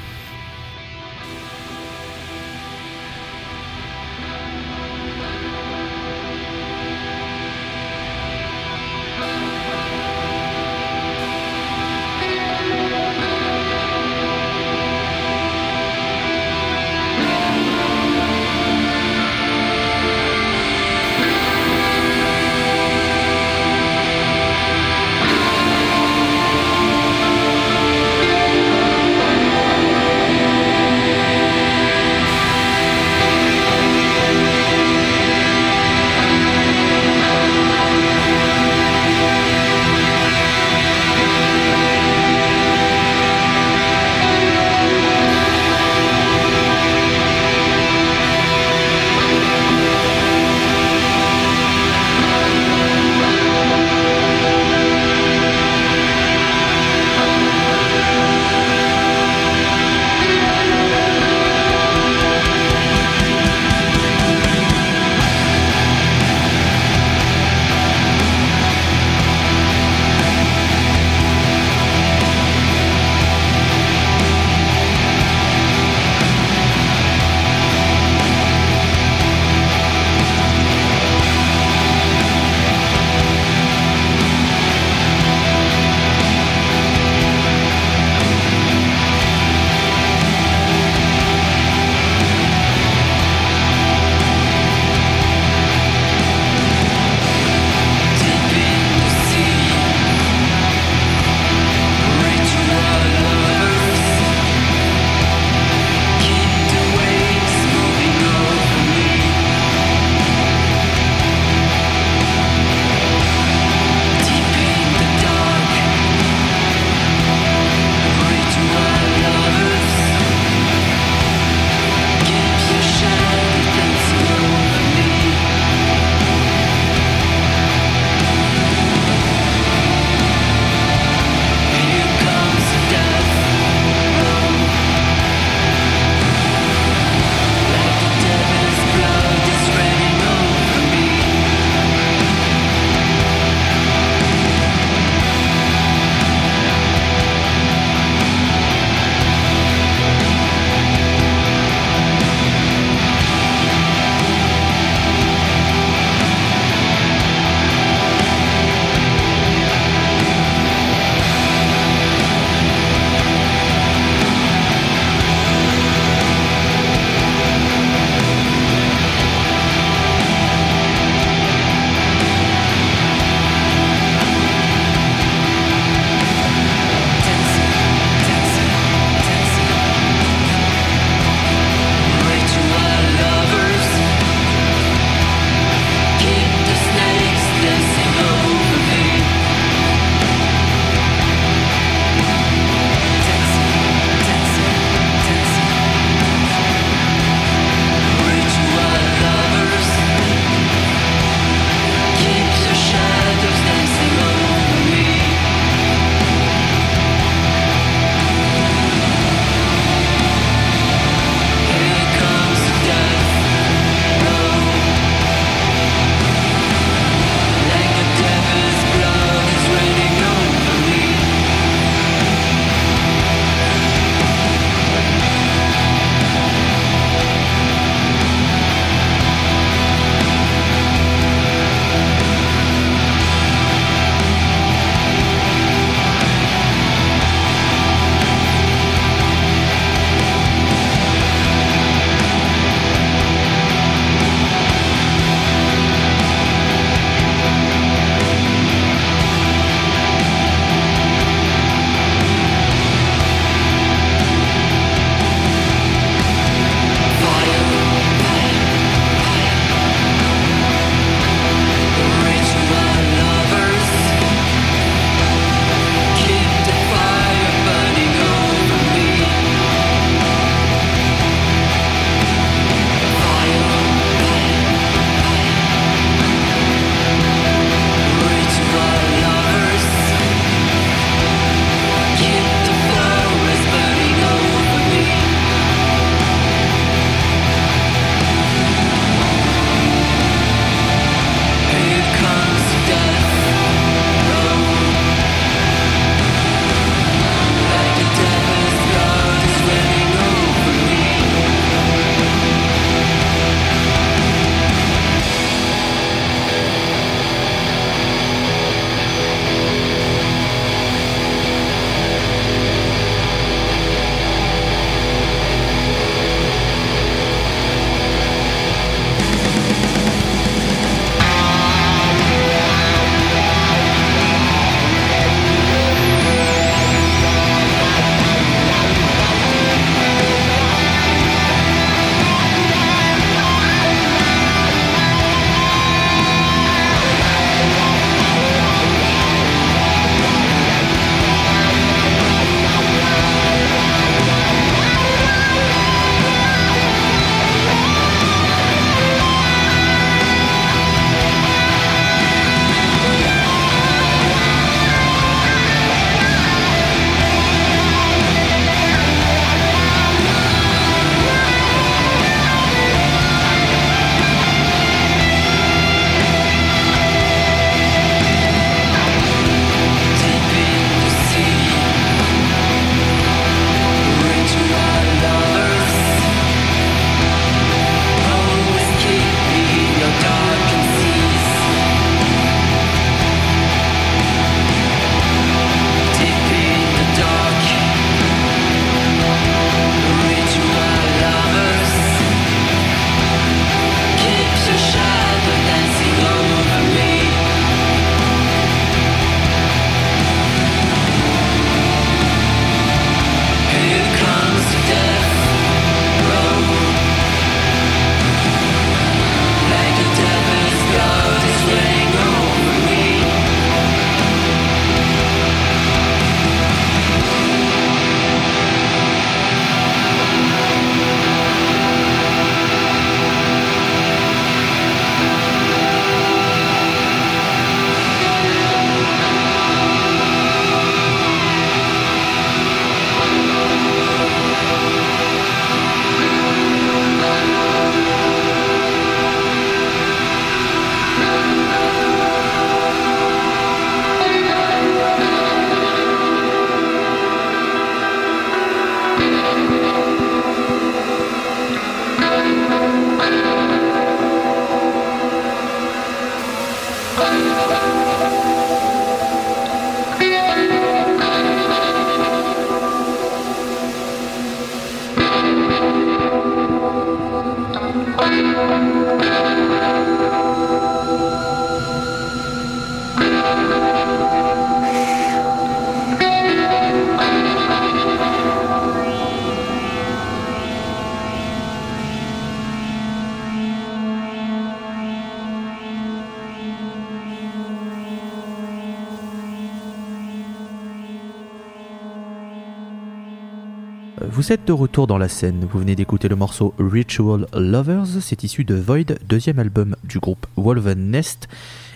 Vous êtes de retour dans la scène. Vous venez d'écouter le morceau Ritual Lovers. C'est issu de Void, deuxième album du groupe Wolven Nest.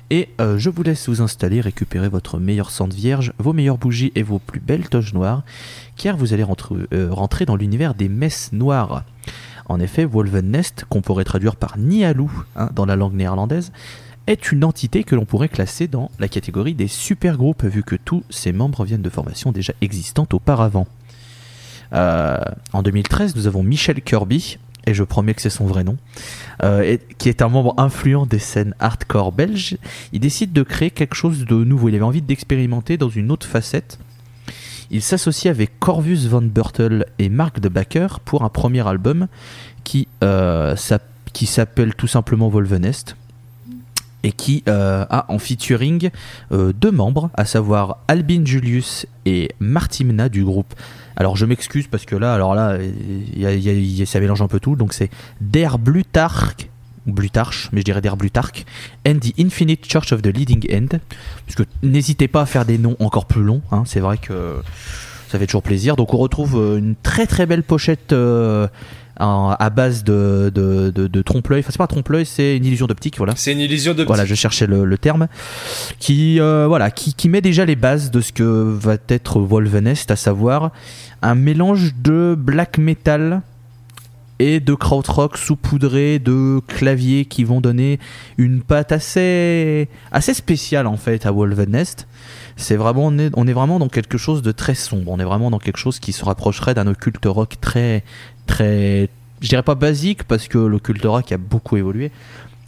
Et euh, je vous laisse vous installer, récupérer votre meilleure cendre vierge, vos meilleures bougies et vos plus belles toches noires, car vous allez rentrer, euh, rentrer dans l'univers des messes noires. En effet, Wolven Nest, qu'on pourrait traduire par Nialou hein, dans la langue néerlandaise, est une entité que l'on pourrait classer dans la catégorie des super groupes, vu que tous ses membres viennent de formations déjà existantes auparavant. Euh, en 2013, nous avons Michel Kirby, et je promets que c'est son vrai nom, euh, qui est un membre influent des scènes hardcore belges. Il décide de créer quelque chose de nouveau. Il avait envie d'expérimenter dans une autre facette. Il s'associe avec Corvus Van Bertel et Mark de Backer pour un premier album qui, euh, qui s'appelle tout simplement Volvenest et qui a en featuring deux membres, à savoir Albin Julius et Martimna du groupe. Alors je m'excuse parce que là, alors là, il y a- il y a- il y a- ça mélange un peu tout. Donc c'est Der Blutarch, ou Blutarch, mais je dirais Der Blutarch, and the Infinite Church of the Leading End. Parce que n'hésitez pas à faire des noms encore plus longs. hein, c'est vrai que ça fait toujours plaisir. Donc on retrouve euh, une très très belle pochette. euh, à base de, de, de, de trompe-l'œil, enfin c'est pas un trompe-l'œil, c'est une illusion d'optique, voilà. C'est une illusion de Voilà, je cherchais le, le terme, qui euh, voilà, qui, qui met déjà les bases de ce que va être Wolvenest, à savoir un mélange de black metal et de krautrock saupoudré de claviers qui vont donner une patte assez assez spéciale en fait à Wolvenest. C'est vraiment on est, vraiment dans quelque chose de très sombre. On est vraiment dans quelque chose qui se rapprocherait d'un occulte rock très très je dirais pas basique parce que l'occulte rock a beaucoup évolué.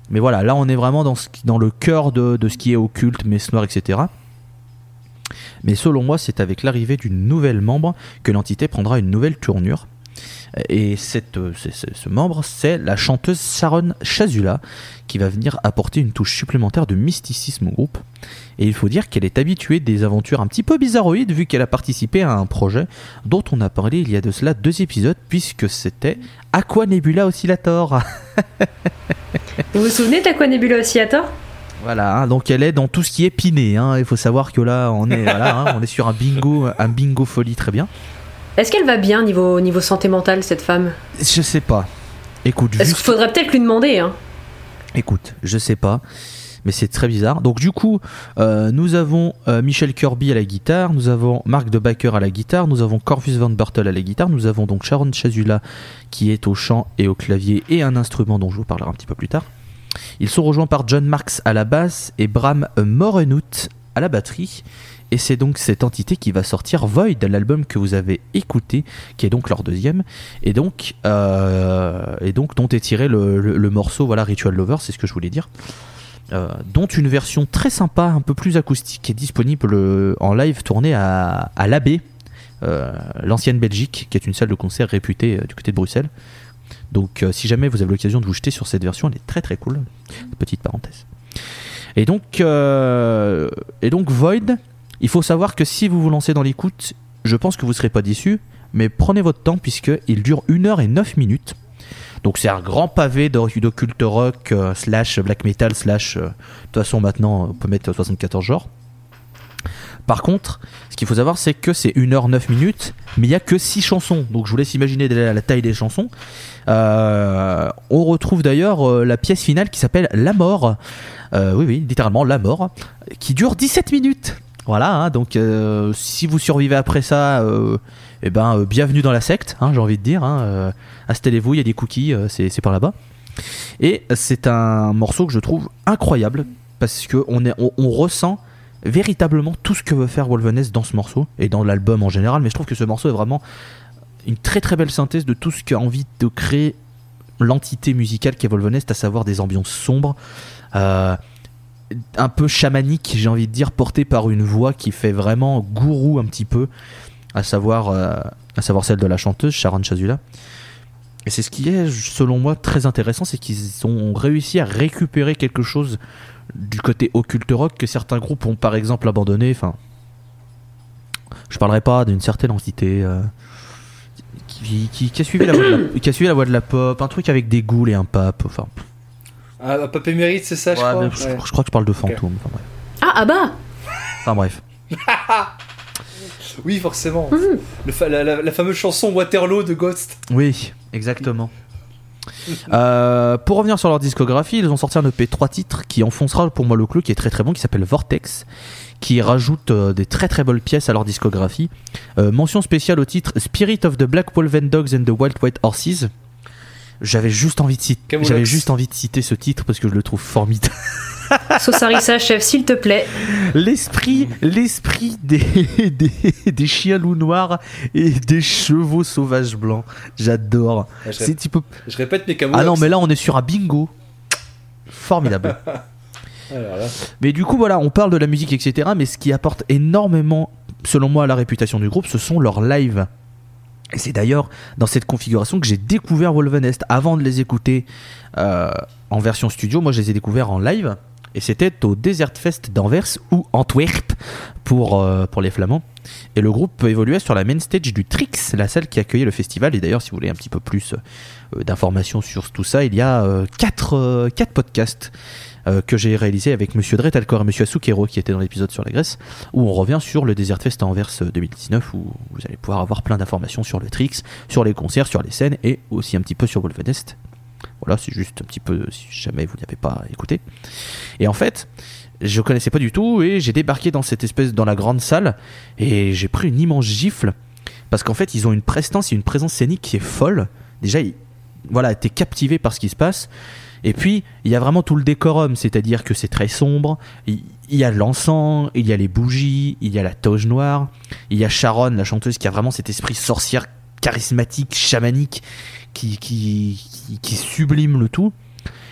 Mais voilà, là on est vraiment dans, le cœur de, de ce qui est occulte, messe noire, etc. Mais selon moi, c'est avec l'arrivée d'une nouvelle membre que l'entité prendra une nouvelle tournure. Et cette, euh, ce membre, c'est la chanteuse Sharon Chazula, qui va venir apporter une touche supplémentaire de mysticisme au groupe. Et il faut dire qu'elle est habituée des aventures un petit peu bizarroïdes, vu qu'elle a participé à un projet dont on a parlé il y a de cela deux épisodes, puisque c'était Aqua Nebula Oscillator. Vous vous souvenez d'Aqua Nebula Oscillator? Voilà, hein, donc elle est dans tout ce qui est piné. hein. Il faut savoir que là, on est, voilà, hein, on est sur un bingo, un bingo folie, très bien. Est-ce qu'elle va bien niveau, niveau santé mentale, cette femme? Je sais pas. Écoute, Est-ce juste- qu'il faudrait peut-être lui demander écoute, je sais pas, mais c'est très bizarre. Donc du coup, euh, nous avons euh, Michel Kirby à la guitare, nous avons Marc de Backer à la guitare, nous avons Corvus Van Bertel à la guitare, nous avons donc Sharon Chazula qui est au chant et au clavier et un instrument dont je vous parlerai un petit peu plus tard. Ils sont rejoints par John Marks à la basse et Bram Morenhout à la batterie. Et c'est donc cette entité qui va sortir Void, l'album que vous avez écouté, qui est donc leur deuxième, et donc, euh, et donc dont est tiré le, morceau, voilà, Ritual Lover, c'est ce que je voulais dire. Euh, dont une version très sympa, un peu plus acoustique, est disponible euh, en live tournée à, à l'AB, euh, l'ancienne Belgique, qui est une salle de concert réputée du côté de Bruxelles. Donc, euh, si jamais vous avez l'occasion de vous jeter sur cette version, elle est très très cool. Petite parenthèse. Et donc, euh, et donc Void, il faut savoir que si vous vous lancez dans l'écoute, je pense que vous ne serez pas déçus, mais prenez votre temps puisqu'il dure 1 heure et 9 minutes. Donc c'est un grand pavé d'oc- d'occulte rock, euh, slash black metal, slash... de toute façon maintenant on peut mettre 74 genres. Par contre, ce qu'il faut savoir c'est que c'est 1 heure 9 minutes, mais il n'y a que 6 chansons. Donc je vous laisse imaginer la taille des chansons. Euh, on retrouve d'ailleurs euh, la pièce finale qui s'appelle La mort. Euh, oui, oui, littéralement La mort, qui dure 17 minutes. Voilà, hein, donc si vous survivez après ça, eh ben, bienvenue dans la secte, hein, j'ai envie de dire. Hein, Installez-vous, il y a des cookies, c'est par là-bas. Et c'est un morceau que je trouve incroyable parce que on, on, ressent véritablement tout ce que veut faire Wolveness dans ce morceau et dans l'album en général. Mais je trouve que ce morceau est vraiment une très très belle synthèse de tout ce qu'a envie de créer l'entité musicale qu'est Wolveness, à savoir des ambiances sombres. euh, un peu chamanique, j'ai envie de dire, porté par une voix qui fait vraiment gourou un petit peu, à savoir, euh, à savoir celle de la chanteuse Sharon Chazula. Et c'est ce qui est, selon moi, très intéressant, c'est qu'ils ont réussi à récupérer quelque chose du côté occulte rock que certains groupes ont par exemple abandonné. Enfin, je parlerai pas d'une certaine entité euh, qui, qui- qui a suivi la voie de la, qui a suivi la voie de la pop, un truc avec des ghouls et un pape. Enfin, Ah, Papé Mérite, c'est ça, je crois mais je, Ouais. je crois que je parle de. Enfin bref. Ah, ah bah Enfin, bref. Oui, forcément. Le la, la- la fameuse chanson Waterloo de Ghost. Oui, exactement. Euh, pour revenir sur leur discographie, ils ont sorti un EP 3 titres qui enfoncera pour moi le clou, qui est très très bon, qui s'appelle Vortex, qui rajoute euh, des très très belles pièces à leur discographie. Euh, mention spéciale au titre Spirit of the Black Wolven Dogs and the Wild White Horses. J'avais juste envie de citer, j'avais juste envie de citer ce titre parce que je le trouve formidable. Saussarissa, chef, s'il te plaît. L'esprit, l'esprit des, des, des chiens loups noirs et des chevaux sauvages blancs. J'adore. Ah, je, C'est rép- type je répète mes Ah non, mais là on est sur un bingo. Formidable. Mais du coup, voilà, on parle de la musique, etc. Mais ce qui apporte énormément, selon moi, à la réputation du groupe, ce sont leurs lives. Et c'est d'ailleurs dans cette configuration que j'ai découvert Wolvenest. Avant de les écouter euh, en version studio, moi je les ai découverts en live. Et c'était au Desert Fest d'Anvers ou Antwerp pour, euh, pour les Flamands. Et le groupe évoluait sur la main stage du Trix, la salle qui accueillait le festival. Et d'ailleurs, si vous voulez un petit peu plus euh, d'informations sur tout ça, il y a euh, quatre, quatre podcasts euh, que j'ai réalisés avec Monsieur Dret Alcor et Monsieur Asukero qui étaient dans l'épisode sur la Grèce, où on revient sur le Desert Fest à Anvers euh, 2019, où vous allez pouvoir avoir plein d'informations sur le Trix, sur les concerts, sur les scènes et aussi un petit peu sur Wolfenest. Voilà, c'est juste un petit peu si jamais vous n'y avez pas écouté. Et en fait, je connaissais pas du tout et j'ai débarqué dans cette espèce dans la grande salle et j'ai pris une immense gifle parce qu'en fait ils ont une prestance et une présence scénique qui est folle. Déjà, ils- voilà, t'es captivé par ce qui se passe. Et puis il y a vraiment tout le décorum, c'est-à-dire que c'est très sombre. Il y a l'encens, il y a les bougies, il y a la toge noire, il y a Sharon, la chanteuse, qui a vraiment cet esprit sorcière charismatique, chamanique, qui sublime le tout.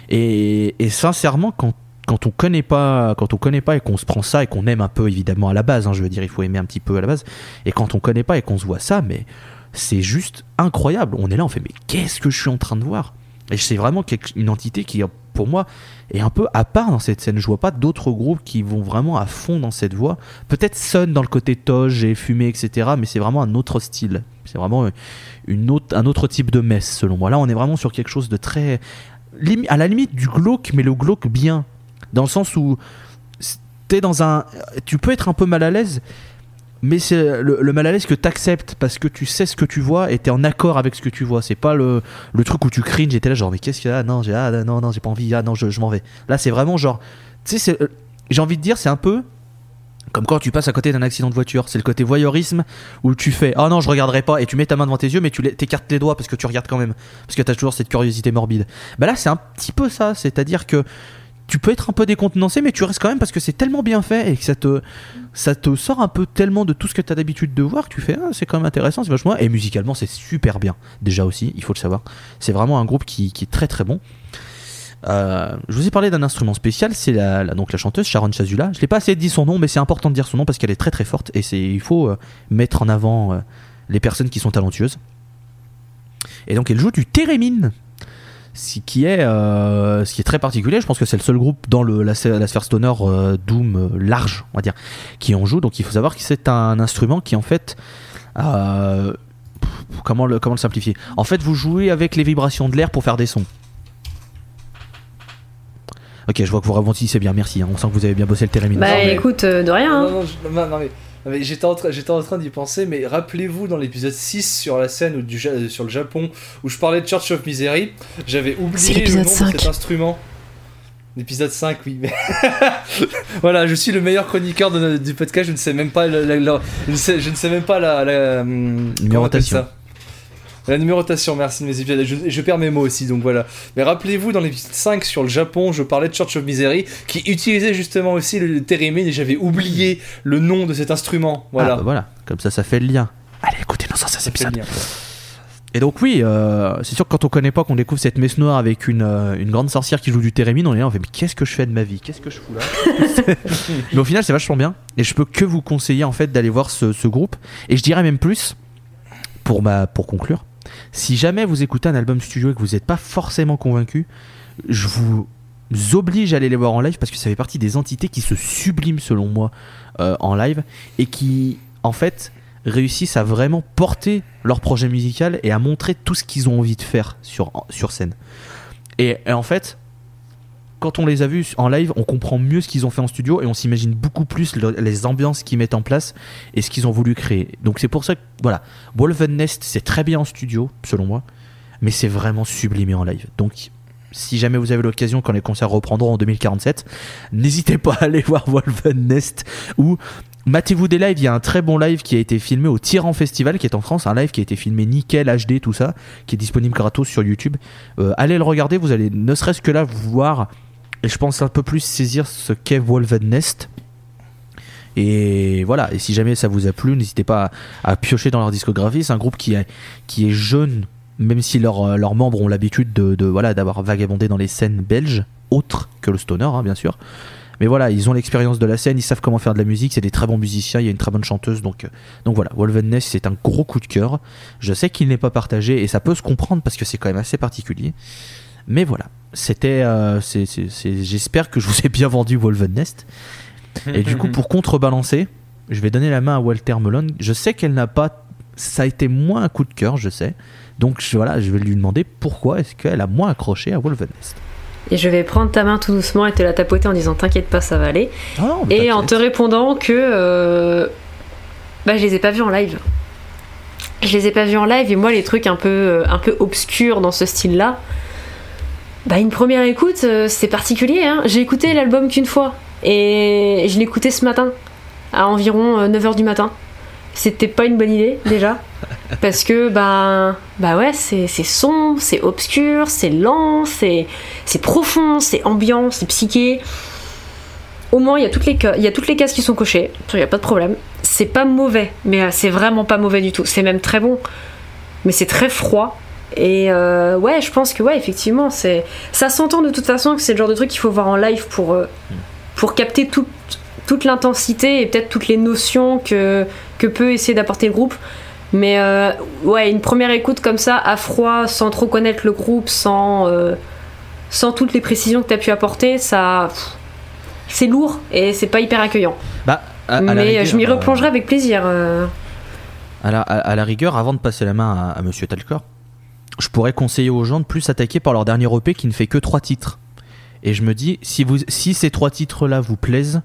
Et, et sincèrement, quand, quand on connaît pas, quand on connaît pas et qu'on se prend ça et qu'on aime un peu évidemment à la base, hein, je veux dire, il faut aimer un petit peu à la base. Et quand on connaît pas et qu'on se voit ça, mais c'est juste incroyable. On est là, on fait mais qu'est-ce que je suis en train de voir? Et c'est vraiment une entité qui, pour moi, est un peu à part dans cette scène. Je vois pas d'autres groupes qui vont vraiment à fond dans cette voie. Peut-être Sun dans le côté toge et fumée, etc. Mais c'est vraiment un autre style. C'est vraiment une autre, un autre type de messe, selon moi. Là, on est vraiment sur quelque chose de très. à la limite du glauque, mais le glauque bien. Dans le sens où t'es dans un. Tu peux être un peu mal à l'aise, mais c'est le, mal à l'aise que t'acceptes parce que tu sais ce que tu vois et t'es en accord avec ce que tu vois. C'est pas le, truc où tu cringes t'es là genre, mais qu'est-ce qu'il y a? Ah non, j'ai ah, pas envie, ah non, je, m'en vais. Là, c'est vraiment genre. Tu sais, c'est- j'ai envie de dire, c'est un peu. Comme quand tu passes à côté d'un accident de voiture, c'est le côté voyeurisme où tu fais oh non je regarderai pas et tu mets ta main devant tes yeux mais tu t'écartes les doigts parce que tu regardes quand même parce que t'as toujours cette curiosité morbide. Bah là c'est un petit peu ça, c'est-à-dire que tu peux être un peu décontenancé mais tu restes quand même parce que c'est tellement bien fait et que ça te ça te sort un peu tellement de tout ce que t'as d'habitude de voir tu fais ah, c'est quand même intéressant, c'est vachement et musicalement c'est super bien déjà aussi, il faut le savoir. C'est vraiment un groupe qui, est très très bon. Euh, je vous ai parlé d'un instrument spécial, c'est la, donc la chanteuse Sharon Chazula. Je l'ai pas assez dit son nom, mais c'est important de dire son nom parce qu'elle est très très forte et il faut euh, mettre en avant euh, les personnes qui sont talentueuses. Et donc elle joue du thérémine, ce qui est euh, ce qui est très particulier. Je pense que c'est le seul groupe dans le, la, la sphère stoner euh, doom euh, large, on va dire, qui en joue. Donc il faut savoir que c'est un instrument qui en fait euh, comment le comment le simplifier? En fait, vous jouez avec les vibrations de l'air pour faire des sons. Ok, je vois que vous rebondissez bien, merci. hein. On sent que vous avez bien bossé le thérémine. Bah mais- écoute, euh, de rien. Non, hein. non, je- non, non, mais, non, mais j'étais en, train- j'étais en train d'y penser, mais rappelez-vous dans l'épisode 6 sur la scène ou du, Ja- euh, sur le Japon où je parlais de Church of Misery, j'avais oublié le l'épisode nom 5. de cet instrument. L'épisode 5, oui. Mais voilà, je suis le meilleur chroniqueur de- du podcast, je ne sais même pas la, la- la- je, ne sais, je ne sais même pas la, la hum, comment on appelle Numérotation. ça La numérotation, merci de mes épisodes. Je, je perds mes mots aussi, donc voilà. Mais rappelez-vous, dans l'épisode 5 sur le Japon, je parlais de Church of Misery, qui utilisait justement aussi le thérémine, et j'avais oublié le nom de cet instrument. Voilà. Ah, bah voilà, comme ça, ça fait le lien. Allez, écoutez nos le épisodes. Et donc oui, euh, c'est sûr que quand on connaît pas, qu'on découvre cette messe noire avec une, euh, une grande sorcière qui joue du thérémine, on est là, on fait mais qu'est-ce que je fais de ma vie? Qu'est-ce que je fous là? Mais au final, c'est vachement bien. Et je peux que vous conseiller en fait d'aller voir ce, ce groupe. Et je dirais même plus, pour, ma, pour conclure, si jamais vous écoutez un album studio et que vous n'êtes pas forcément convaincu, je vous oblige à aller les voir en live parce que ça fait partie des entités qui se subliment selon moi euh, en live et qui en fait réussissent à vraiment porter leur projet musical et à montrer tout ce qu'ils ont envie de faire sur, sur scène. Et, et en fait, quand on les a vus en live, on comprend mieux ce qu'ils ont fait en studio et on s'imagine beaucoup plus les ambiances qu'ils mettent en place et ce qu'ils ont voulu créer. Donc c'est pour ça que, voilà, Wolven Nest, c'est très bien en studio, selon moi, mais c'est vraiment sublimé en live. Donc si jamais vous avez l'occasion quand les concerts reprendront en 2047, n'hésitez pas à aller voir Wolven Nest ou Matez-vous des lives, il y a un très bon live qui a été filmé au Tyran Festival qui est en France, un live qui a été filmé nickel, HD, tout ça, qui est disponible gratos sur YouTube. Euh, allez le regarder, vous allez ne serait-ce que là voir, et je pense un peu plus saisir ce qu'est Wolven Nest. Et voilà, et si jamais ça vous a plu, n'hésitez pas à, piocher dans leur discographie. C'est un groupe qui est, jeune, même si euh, leurs membres ont l'habitude de, voilà d'avoir vagabondé dans les scènes belges, autres que le stoner, hein, bien sûr. Mais voilà, ils ont l'expérience de la scène, ils savent comment faire de la musique, c'est des très bons musiciens, il y a une très bonne chanteuse, donc, euh, donc voilà, Wolven Ness c'est un gros coup de cœur. Je sais qu'il n'est pas partagé et ça peut se comprendre parce que c'est quand même assez particulier. Mais voilà, c'était, euh, j'espère que je vous ai bien vendu Wolven Nest. Et du coup, pour contrebalancer, je vais donner la main à Walter Melon. Je sais qu'elle n'a pas, ça a été moins un coup de cœur, je sais. Donc voilà, je vais lui demander pourquoi est-ce qu'elle a moins accroché à Wolven Nest. Et je vais prendre ta main tout doucement et te la tapoter en disant T'inquiète pas, ça va aller. Ah et en te répondant que euh, bah, je les ai pas vus en live. Je les ai pas vus en live et moi, les trucs un peu, euh, un peu obscurs dans ce style-là, bah, une première écoute, euh, c'est particulier. Hein. J'ai écouté l'album qu'une fois et je écouté ce matin, à environ 9h du matin. C'était pas une bonne idée déjà. Parce que, bah, bah ouais, c'est sombre, c'est obscur, c'est lent, c'est profond, c'est ambiant, c'est psyché. Au moins, il y, a toutes les, il y a toutes les cases qui sont cochées, il n'y a pas de problème. C'est pas mauvais, mais euh, c'est vraiment pas mauvais du tout. C'est même très bon, mais c'est très froid. Et euh, ouais, je pense que, ouais, effectivement, ça s'entend de toute façon que c'est le genre de truc qu'il faut voir en live pour, euh, pour capter toute l'intensité et peut-être toutes les notions que, que peut essayer d'apporter le groupe. Mais euh, ouais, une première écoute comme ça, à froid, sans trop connaître le groupe, sans, sans toutes les précisions que tu as pu apporter, ça. C'est lourd et c'est pas hyper accueillant. Bah, Mais je m'y replongerai avec plaisir. À, la, à, la, rigueur, avant de passer la main à, Monsieur Talcor, je pourrais conseiller aux gens de plus s'attaquer par leur dernier EP qui ne fait que trois titres. Et je me dis, si, ces trois titres-là vous plaisent,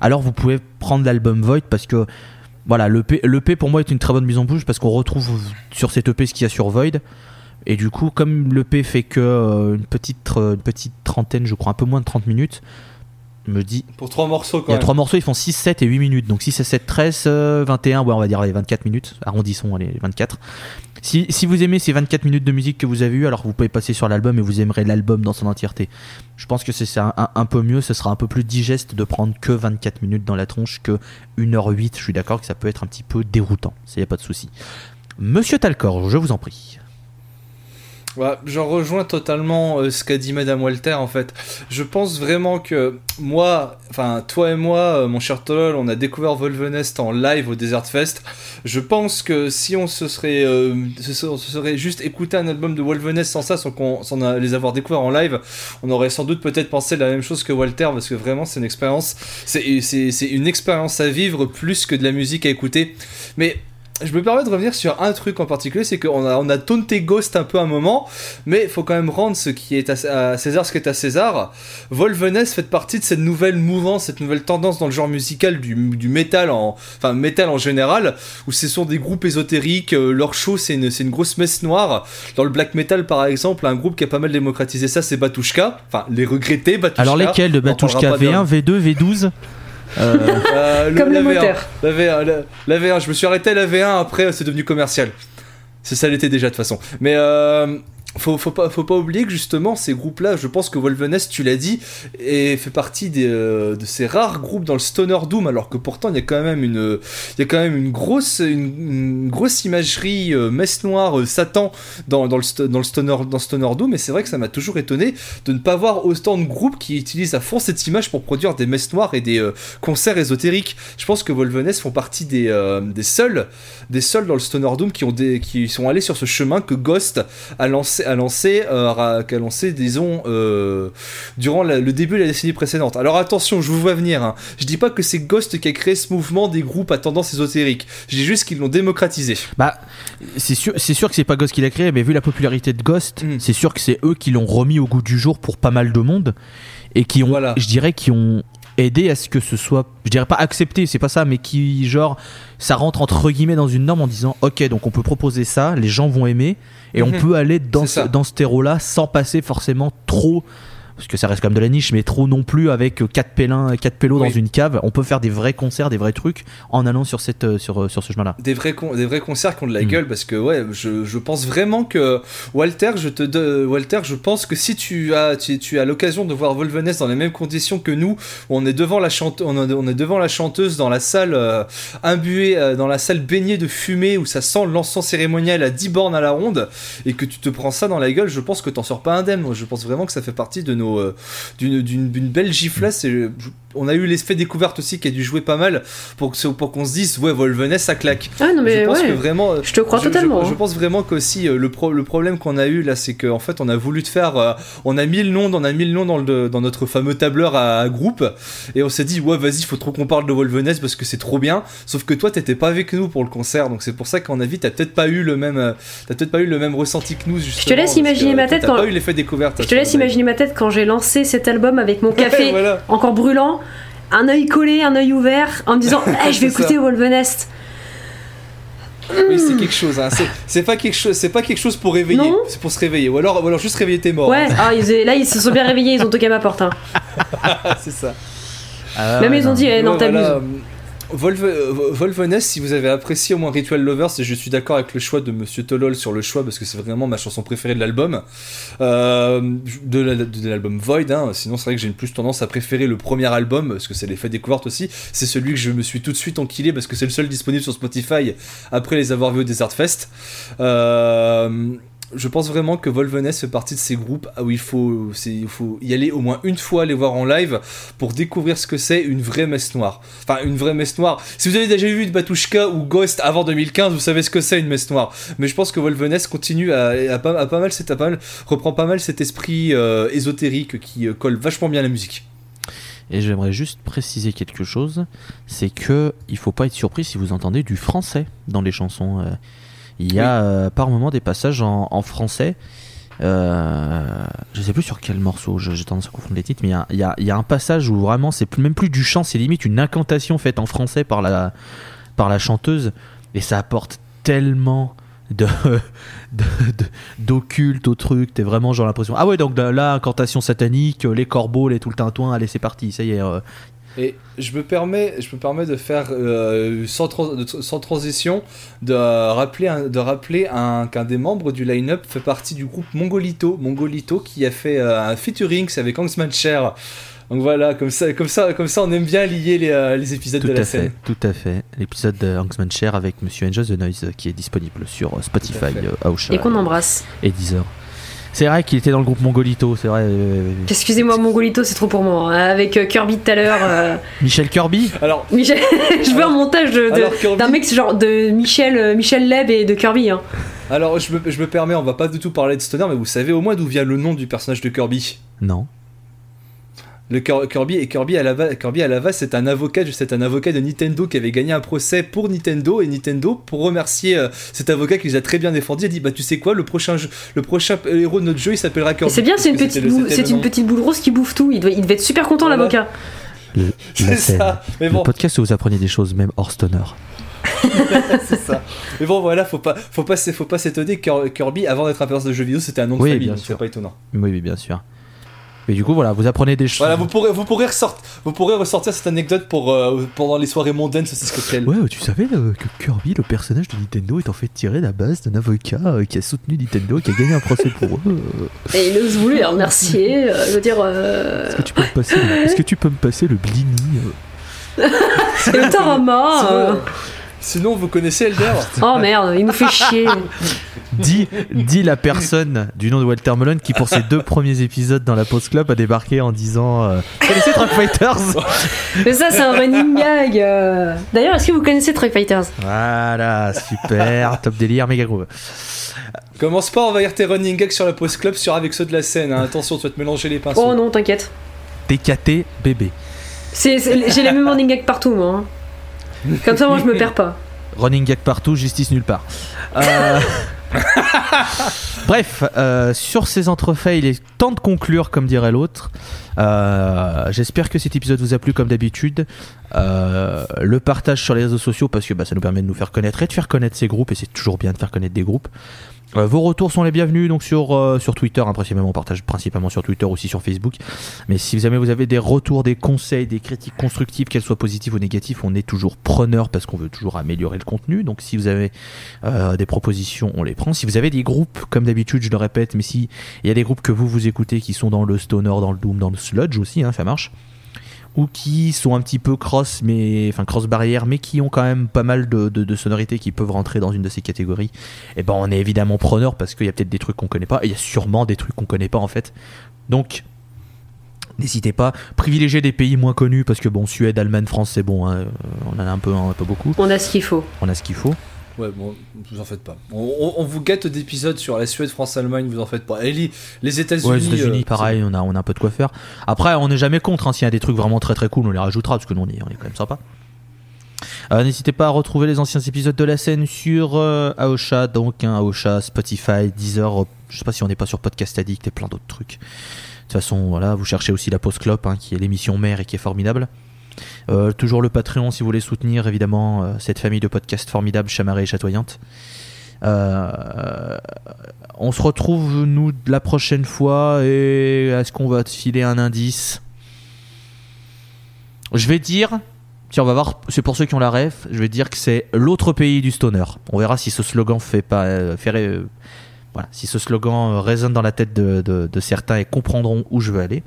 alors vous pouvez prendre l'album Void parce que voilà, l'EP pour moi est une très bonne mise en bouche parce qu'on retrouve sur cet EP ce qu'il y a sur Void. Et du coup, comme l'EP fait que euh, une, petite, euh, une petite trentaine, je crois, un peu moins de 30 minutes, me dit. Pour trois morceaux, quand Il y a trois morceaux, ils font 6, 7 et 8 minutes. Donc 6 7, 13, 21, ouais, on va dire les 24 minutes. Arrondissons, les 24. Si, si, vous aimez ces 24 minutes de musique que vous avez eu, alors vous pouvez passer sur l'album et vous aimerez l'album dans son entièreté. Je pense que c'est un, un, peu mieux, ce sera un peu plus digeste de prendre que 24 minutes dans la tronche que 1h08. Je suis d'accord que ça peut être un petit peu déroutant, ça y a pas de souci. Monsieur Talcor, je vous en prie. Ouais, J'en rejoins totalement euh, ce qu'a dit Madame Walter en fait. Je pense vraiment que moi, enfin toi et moi, euh, mon cher Tolol, on a découvert Volvenest en live au Desert Fest. Je pense que si on se serait, euh, se, serait juste écouté un album de Volvenest sans ça, sans, les avoir découverts en live, on aurait sans doute peut-être pensé la même chose que Walter parce que vraiment c'est une expérience, c'est une expérience à vivre plus que de la musique à écouter. Mais je me permets de revenir sur un truc en particulier, c'est qu'on a, on a taunté Ghost un peu un moment, mais il faut quand même rendre ce qui est à, César ce qui est à César. Volveness fait partie de cette nouvelle mouvance, cette nouvelle tendance dans le genre musical du, du métal, en, enfin métal en général, où ce sont des groupes ésotériques, euh, leur show c'est une, une, grosse messe noire. Dans le black metal par exemple, un groupe qui a pas mal démocratisé ça c'est Batushka, enfin les regrettés Batushka. Alors lesquels de Batushka? V1, V2, V12 euh, Comme le, moteur. La V1, la, V1, je me suis arrêté à la V1, après c'est devenu commercial. C'est ça l'était déjà de toute façon. Mais euh, faut, faut, pas, faut pas oublier que justement ces groupes-là, je pense que Wolvenest, tu l'as dit, et fait partie euh, de ces rares groupes dans le stoner doom, alors que pourtant il y a quand même une, il y a quand même une grosse, une, grosse imagerie euh, messe noire, euh, Satan dans, dans, le, dans le stoner, doom, et c'est vrai que ça m'a toujours étonné de ne pas voir autant de groupes qui utilisent à fond cette image pour produire des messes noires et des concerts ésotériques. Je pense que Wolvenest font partie des, seuls, des seuls dans le stoner doom qui sont allés sur ce chemin que Ghost a lancé a lancé, euh, qu'a lancé disons, euh, durant le début de la décennie précédente. Alors attention, je vous vois venir. Hein. Je dis pas que c'est Ghost qui a créé ce mouvement des groupes à tendance ésotérique. Je dis juste qu'ils l'ont démocratisé. Bah, c'est sûr, c'est sûr que c'est pas Ghost qui l'a créé, mais vu la popularité de Ghost, mm. c'est sûr que c'est eux qui l'ont remis au goût du jour pour pas mal de monde et qui ont, je dirais, qui ont aider à ce que ce soit, je dirais pas accepté, c'est pas ça, mais qui, genre, ça rentre entre guillemets dans une norme en disant, ok, donc on peut proposer ça, les gens vont aimer, et on mhm. peut aller dans ce, dans ce terreau-là sans passer forcément trop parce que ça reste comme de la niche, mais trop non plus avec 4 pélins, quatre pélos dans une cave. On peut faire des vrais concerts, des vrais trucs en allant sur, cette, euh, sur, euh, sur ce chemin-là. Des vrais, des vrais concerts qui ont de la mm. gueule, parce que ouais, je, je, pense vraiment que Walter, je te de, Walter, je pense que si tu as, tu, tu as l'occasion de voir Wolveness dans les mêmes conditions que nous, on est devant la, chante, on, est devant la chanteuse dans la salle euh, imbuée, dans la salle baignée de fumée où ça sent l'encens cérémonial à 10 bornes à la ronde, et que tu te prends ça dans la gueule, je pense que t'en sors pas indemne. Je pense vraiment que ça fait partie de nos euh, d'une belle giflasse. Et on a eu l'effet découverte aussi qui a dû jouer pas mal pour, pour qu'on se dise ouais Volveness ça claque. Ah non mais je pense que vraiment. Je te crois totalement. Je, hein. pense vraiment qu'aussi euh, le, le problème qu'on a eu là c'est qu'en fait on a voulu te faire euh, on a mis le nom on a mis le nom dans, le, dans notre fameux tableur à, groupe et on s'est dit ouais vas-y faut trop qu'on parle de Volveness parce que c'est trop bien sauf que toi t'étais pas avec nous pour le concert donc c'est pour ça qu'en avis t'as peut-être pas eu le même t'as peut-être pas eu le même ressenti que nous justement. Je te laisse imaginer ma tête quand. pas eu l'effet découverte. Je te laisse imaginer ma tête quand j'ai lancé cet album avec mon café encore brûlant, un œil collé, un œil ouvert, en me disant eh, je vais écouter Wolvenest. Oui, c'est quelque chose. Hein. C'est pas quelque chose. C'est pas quelque chose pour réveiller. C'est pour se réveiller. Ou alors, alors juste réveiller tes morts. Ouais. Hein. Ah, là, ils se sont bien réveillés. Ils ont toqué à ma porte. Hein. c'est ça. Ah, Même ils ont dit eh, non, t'abuses. Volve, Volveness, si vous avez apprécié au moins Ritual Lovers, et je suis d'accord avec le choix de Monsieur Tolol sur le choix parce que c'est vraiment ma chanson préférée de l'album, euh, de l'album Void. Hein. Sinon, c'est vrai que j'ai une plus tendance à préférer le premier album parce que c'est l'effet découverte aussi. C'est celui que je me suis tout de suite enquillé parce que c'est le seul disponible sur Spotify après les avoir vus au Desert Fest. Euh, je pense vraiment que Volveness fait partie de ces groupes où il faut, y aller au moins une fois, les voir en live pour découvrir ce que c'est une vraie messe noire. Enfin, une vraie messe noire. Si vous avez déjà vu de Batushka ou Ghost avant 2015, vous savez ce que c'est une messe noire. Mais je pense que Volveness continue à pas mal, reprend pas mal cet esprit euh, ésotérique qui euh, colle vachement bien à la musique. Et j'aimerais juste préciser quelque chose, c'est que il faut pas être surpris si vous entendez du français dans les chansons. Euh, il y a euh, par moment des passages en, français. Euh, je sais plus sur quel morceau, j'ai tendance à confondre les titres, mais il y a, y a, un passage où vraiment c'est même plus du chant, c'est limite une incantation faite en français par la, par la chanteuse, et ça apporte tellement de d'occulte au truc. T'es vraiment genre l'impression ah ouais donc là incantation satanique les corbeaux les tout le tintouin allez c'est parti ça y est euh, et je me permets, je me permets de faire euh, sans, sans, transition de rappeler, de rappeler qu'un des membres du line-up fait partie du groupe Mongolito, Mongolito qui a fait euh, un featuring avec Hangsman Cher. Donc voilà, comme ça, comme ça, comme ça, on aime bien lier les, euh, les épisodes de la scène. tout à fait. L'épisode de Hangsman Cher avec Monsieur Angel the Noise qui est disponible sur Spotify, et qu'on embrasse. Et Deezer. C'est vrai qu'il était dans le groupe Mongolito, c'est vrai. Euh, Excusez-moi, Mongolito, c'est trop pour moi. Hein. Avec euh, Kirby tout à l'heure. Euh. Michel Kirby Alors. Michel... je veux un montage d'un mec genre de Michel, Michel Leb et de Kirby. Hein. Alors, je me, je me permets, on va pas du tout parler de Stoner, mais vous savez au moins d'où vient le nom du personnage de Kirby? Non. Le Kirby et Kirby à la Kirby à la c'est un avocat, c'est un avocat de Nintendo qui avait gagné un procès pour Nintendo et Nintendo pour remercier euh, cet avocat qui les a très bien défendus a dit bah tu sais quoi le prochain jeu, le prochain héros de notre jeu il s'appellera Kirby. C'est bien, c'est une petite boule, c'est une petite boule rose qui bouffe tout. Il, il devait être super content l'avocat. C'est ça. Mais bon. Le podcast où vous apprenez des choses même hors stoner. c'est ça. Mais bon, voilà, faut pas, faut pas, faut pas s'étonner. Kirby, avant d'être un personnage de jeu vidéo, c'était un nom de famille, c'est pas étonnant. Oui, oui, bien sûr. Et du coup, voilà, vous apprenez des choses. Voilà, vous pourrez, vous pourrez, ressortir, vous pourrez ressortir cette anecdote pour, euh, pendant les soirées mondaines ce cocktail. Ouais, tu savais euh, que Kirby, le personnage de Nintendo, est en fait tiré de la base d'un avocat euh, qui a soutenu Nintendo, qui a gagné un procès pour eux. Et il ose voulu les remercier. je veux dire. Est-ce que tu peux me passer, le, est-ce que tu peux me passer le blini C'est le Tarama. Sinon, vous connaissez Elder Oh merde, il nous fait chier. Dis, dis la personne du nom de Walter Mullen qui, pour ses deux premiers épisodes dans la Post Club, a débarqué en disant euh, Connaissez Truck Fighters? Mais ça, c'est un running gag. Euh. D'ailleurs, est-ce que vous connaissez Truck Fighters? Voilà, super, top délire, méga groove. Commence pas à envahir tes running gags sur la post club sur avec ceux de la scène. hein. Attention, tu vas te mélanger les pinceaux. Oh non, t'inquiète. TKT bébé. J'ai les mêmes running gags partout, moi. hein. Comme ça, moi, je me perds pas. Running gag partout, justice nulle part. Euh, Bref, euh, sur ces entrefaits, il est temps de conclure, comme dirait l'autre. Euh, J'espère que cet épisode vous a plu, comme d'habitude. Euh, le partage sur les réseaux sociaux, parce que bah, ça nous permet de nous faire connaître et de faire connaître ces groupes, et c'est toujours bien de faire connaître des groupes. Euh, vos retours sont les bienvenus donc sur, euh, sur Twitter, hein, principalement on partage principalement sur Twitter, aussi sur Facebook. Mais si jamais vous avez des retours, des conseils, des critiques constructives, qu'elles soient positives ou négatives, on est toujours preneur parce qu'on veut toujours améliorer le contenu. Donc si vous avez euh, des propositions, on les prend. Si vous avez des groupes, comme d'habitude, je le répète, mais si il y a des groupes que vous vous écoutez qui sont dans le stoner, dans le doom, dans le sludge aussi, hein, ça marche ou qui sont un petit peu cross, mais enfin cross barrière, mais qui ont quand même pas mal de, de- de sonorités qui peuvent rentrer dans une de ces catégories. Et ben on est évidemment preneur parce qu'il y a peut-être des trucs qu'on connaît pas, et il y a sûrement des trucs qu'on connaît pas en fait. Donc n'hésitez pas, privilégiez des pays moins connus parce que bon Suède, Allemagne, France c'est bon, hein, on en a un peu, un peu beaucoup, On a ce qu'il faut. on a ce qu'il faut. Ouais, bon, vous en faites pas. On, vous gâte d'épisodes sur la Suède, France, Allemagne, vous en faites pas. Et les, les États-Unis. Ouais, les États-Unis, euh, pareil, on a, on a un peu de quoi faire. Après, on n'est jamais contre. hein, S'il y a des trucs vraiment très très cool, on les rajoutera parce que nous, on est, on est quand même sympa. Euh, N'hésitez pas à retrouver les anciens épisodes de la scène sur euh, Aosha, donc hein, Aosha, Spotify, Deezer. euh, je sais pas si on n'est pas sur Podcast Addict et plein d'autres trucs. De toute façon, voilà, vous cherchez aussi la Post Clop, hein, qui est l'émission mère et qui est formidable. Euh, toujours le Patreon si vous voulez soutenir évidemment euh, cette famille de podcasts formidables, chamarrée et chatoyante. Euh, on se retrouve nous la prochaine fois et est-ce qu'on va te filer un indice? Je vais dire, tiens on va voir, c'est pour ceux qui ont la ref, je vais dire que c'est l'autre pays du stoner. On verra si ce slogan fait pas, fait si ce slogan résonne dans la tête de certains et comprendront où je veux aller.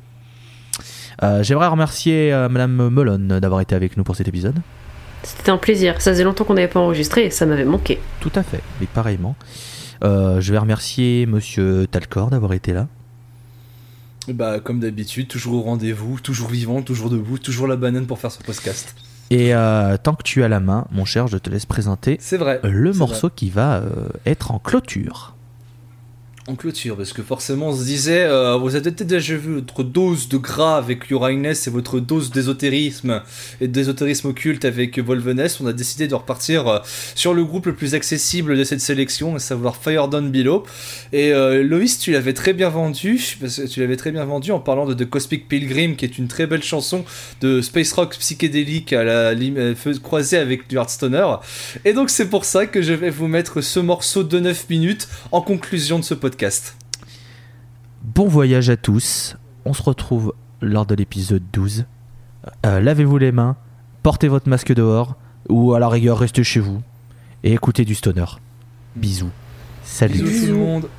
Euh, J'aimerais remercier euh, Madame Melon d'avoir été avec nous pour cet épisode. C'était un plaisir. Ça faisait longtemps qu'on n'avait pas enregistré et ça m'avait manqué. Tout à fait, mais pareillement. Euh, je vais remercier Monsieur Talcor d'avoir été là. Bah, comme d'habitude, toujours au rendez-vous, toujours vivant, toujours debout, toujours la banane pour faire ce podcast. Et euh, tant que tu as la main, mon cher, je te laisse présenter C'est vrai. le morceau qui va euh, être en clôture. Clôture, parce que forcément on se disait, euh, vous avez peut-être déjà vu votre dose de gras avec Uranus et votre dose d'ésotérisme et d'ésotérisme occulte avec Volveness. On a décidé de repartir euh, sur le groupe le plus accessible de cette sélection, à savoir Fire Down Below. Et euh, Loïs, tu l'avais très bien vendu, tu l'avais très bien vendu en parlant de The Cosmic Pilgrim, qui est une très belle chanson de space rock psychédélique à la euh, croisée avec du Heartstoner. Et donc c'est pour ça que je vais vous mettre ce morceau de 9 minutes en conclusion de ce podcast. Bon voyage à tous. On se retrouve lors de l'épisode 12. Euh, Lavez-vous les mains, portez votre masque dehors, ou à la rigueur, restez chez vous et écoutez du stoner. Bisous. Salut. Bisous tout le monde.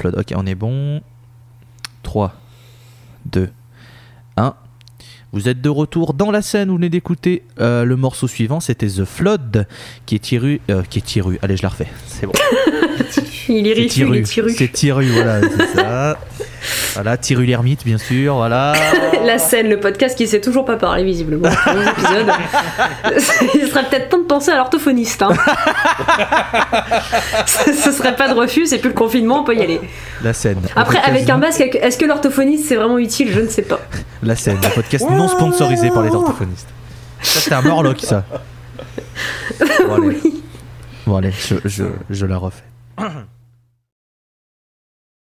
Flood, ok, on est bon. 3, 2, 1. Vous êtes de retour dans la scène, vous venez d'écouter euh, le morceau suivant, c'était The Flood, qui est tiré, euh, qui est tiré, allez je la refais, c'est bon. Il est riche, il est Tiru. tiru. C'est Tiru, voilà, c'est ça. Voilà, Thierry l'ermite, bien sûr, voilà. La scène, le podcast qui sait toujours pas parler visiblement. Il serait peut-être temps de penser à l'orthophoniste. Hein. ce, ce serait pas de refus, c'est plus le confinement, on peut y aller. La scène. Après, podcast avec un masque, est-ce que l'orthophoniste c'est vraiment utile? Je ne sais pas. La scène, le podcast non sponsorisé par les orthophonistes. Ça, c'était un Morlock, ça. Bon, allez, bon, allez je, je, je la refais.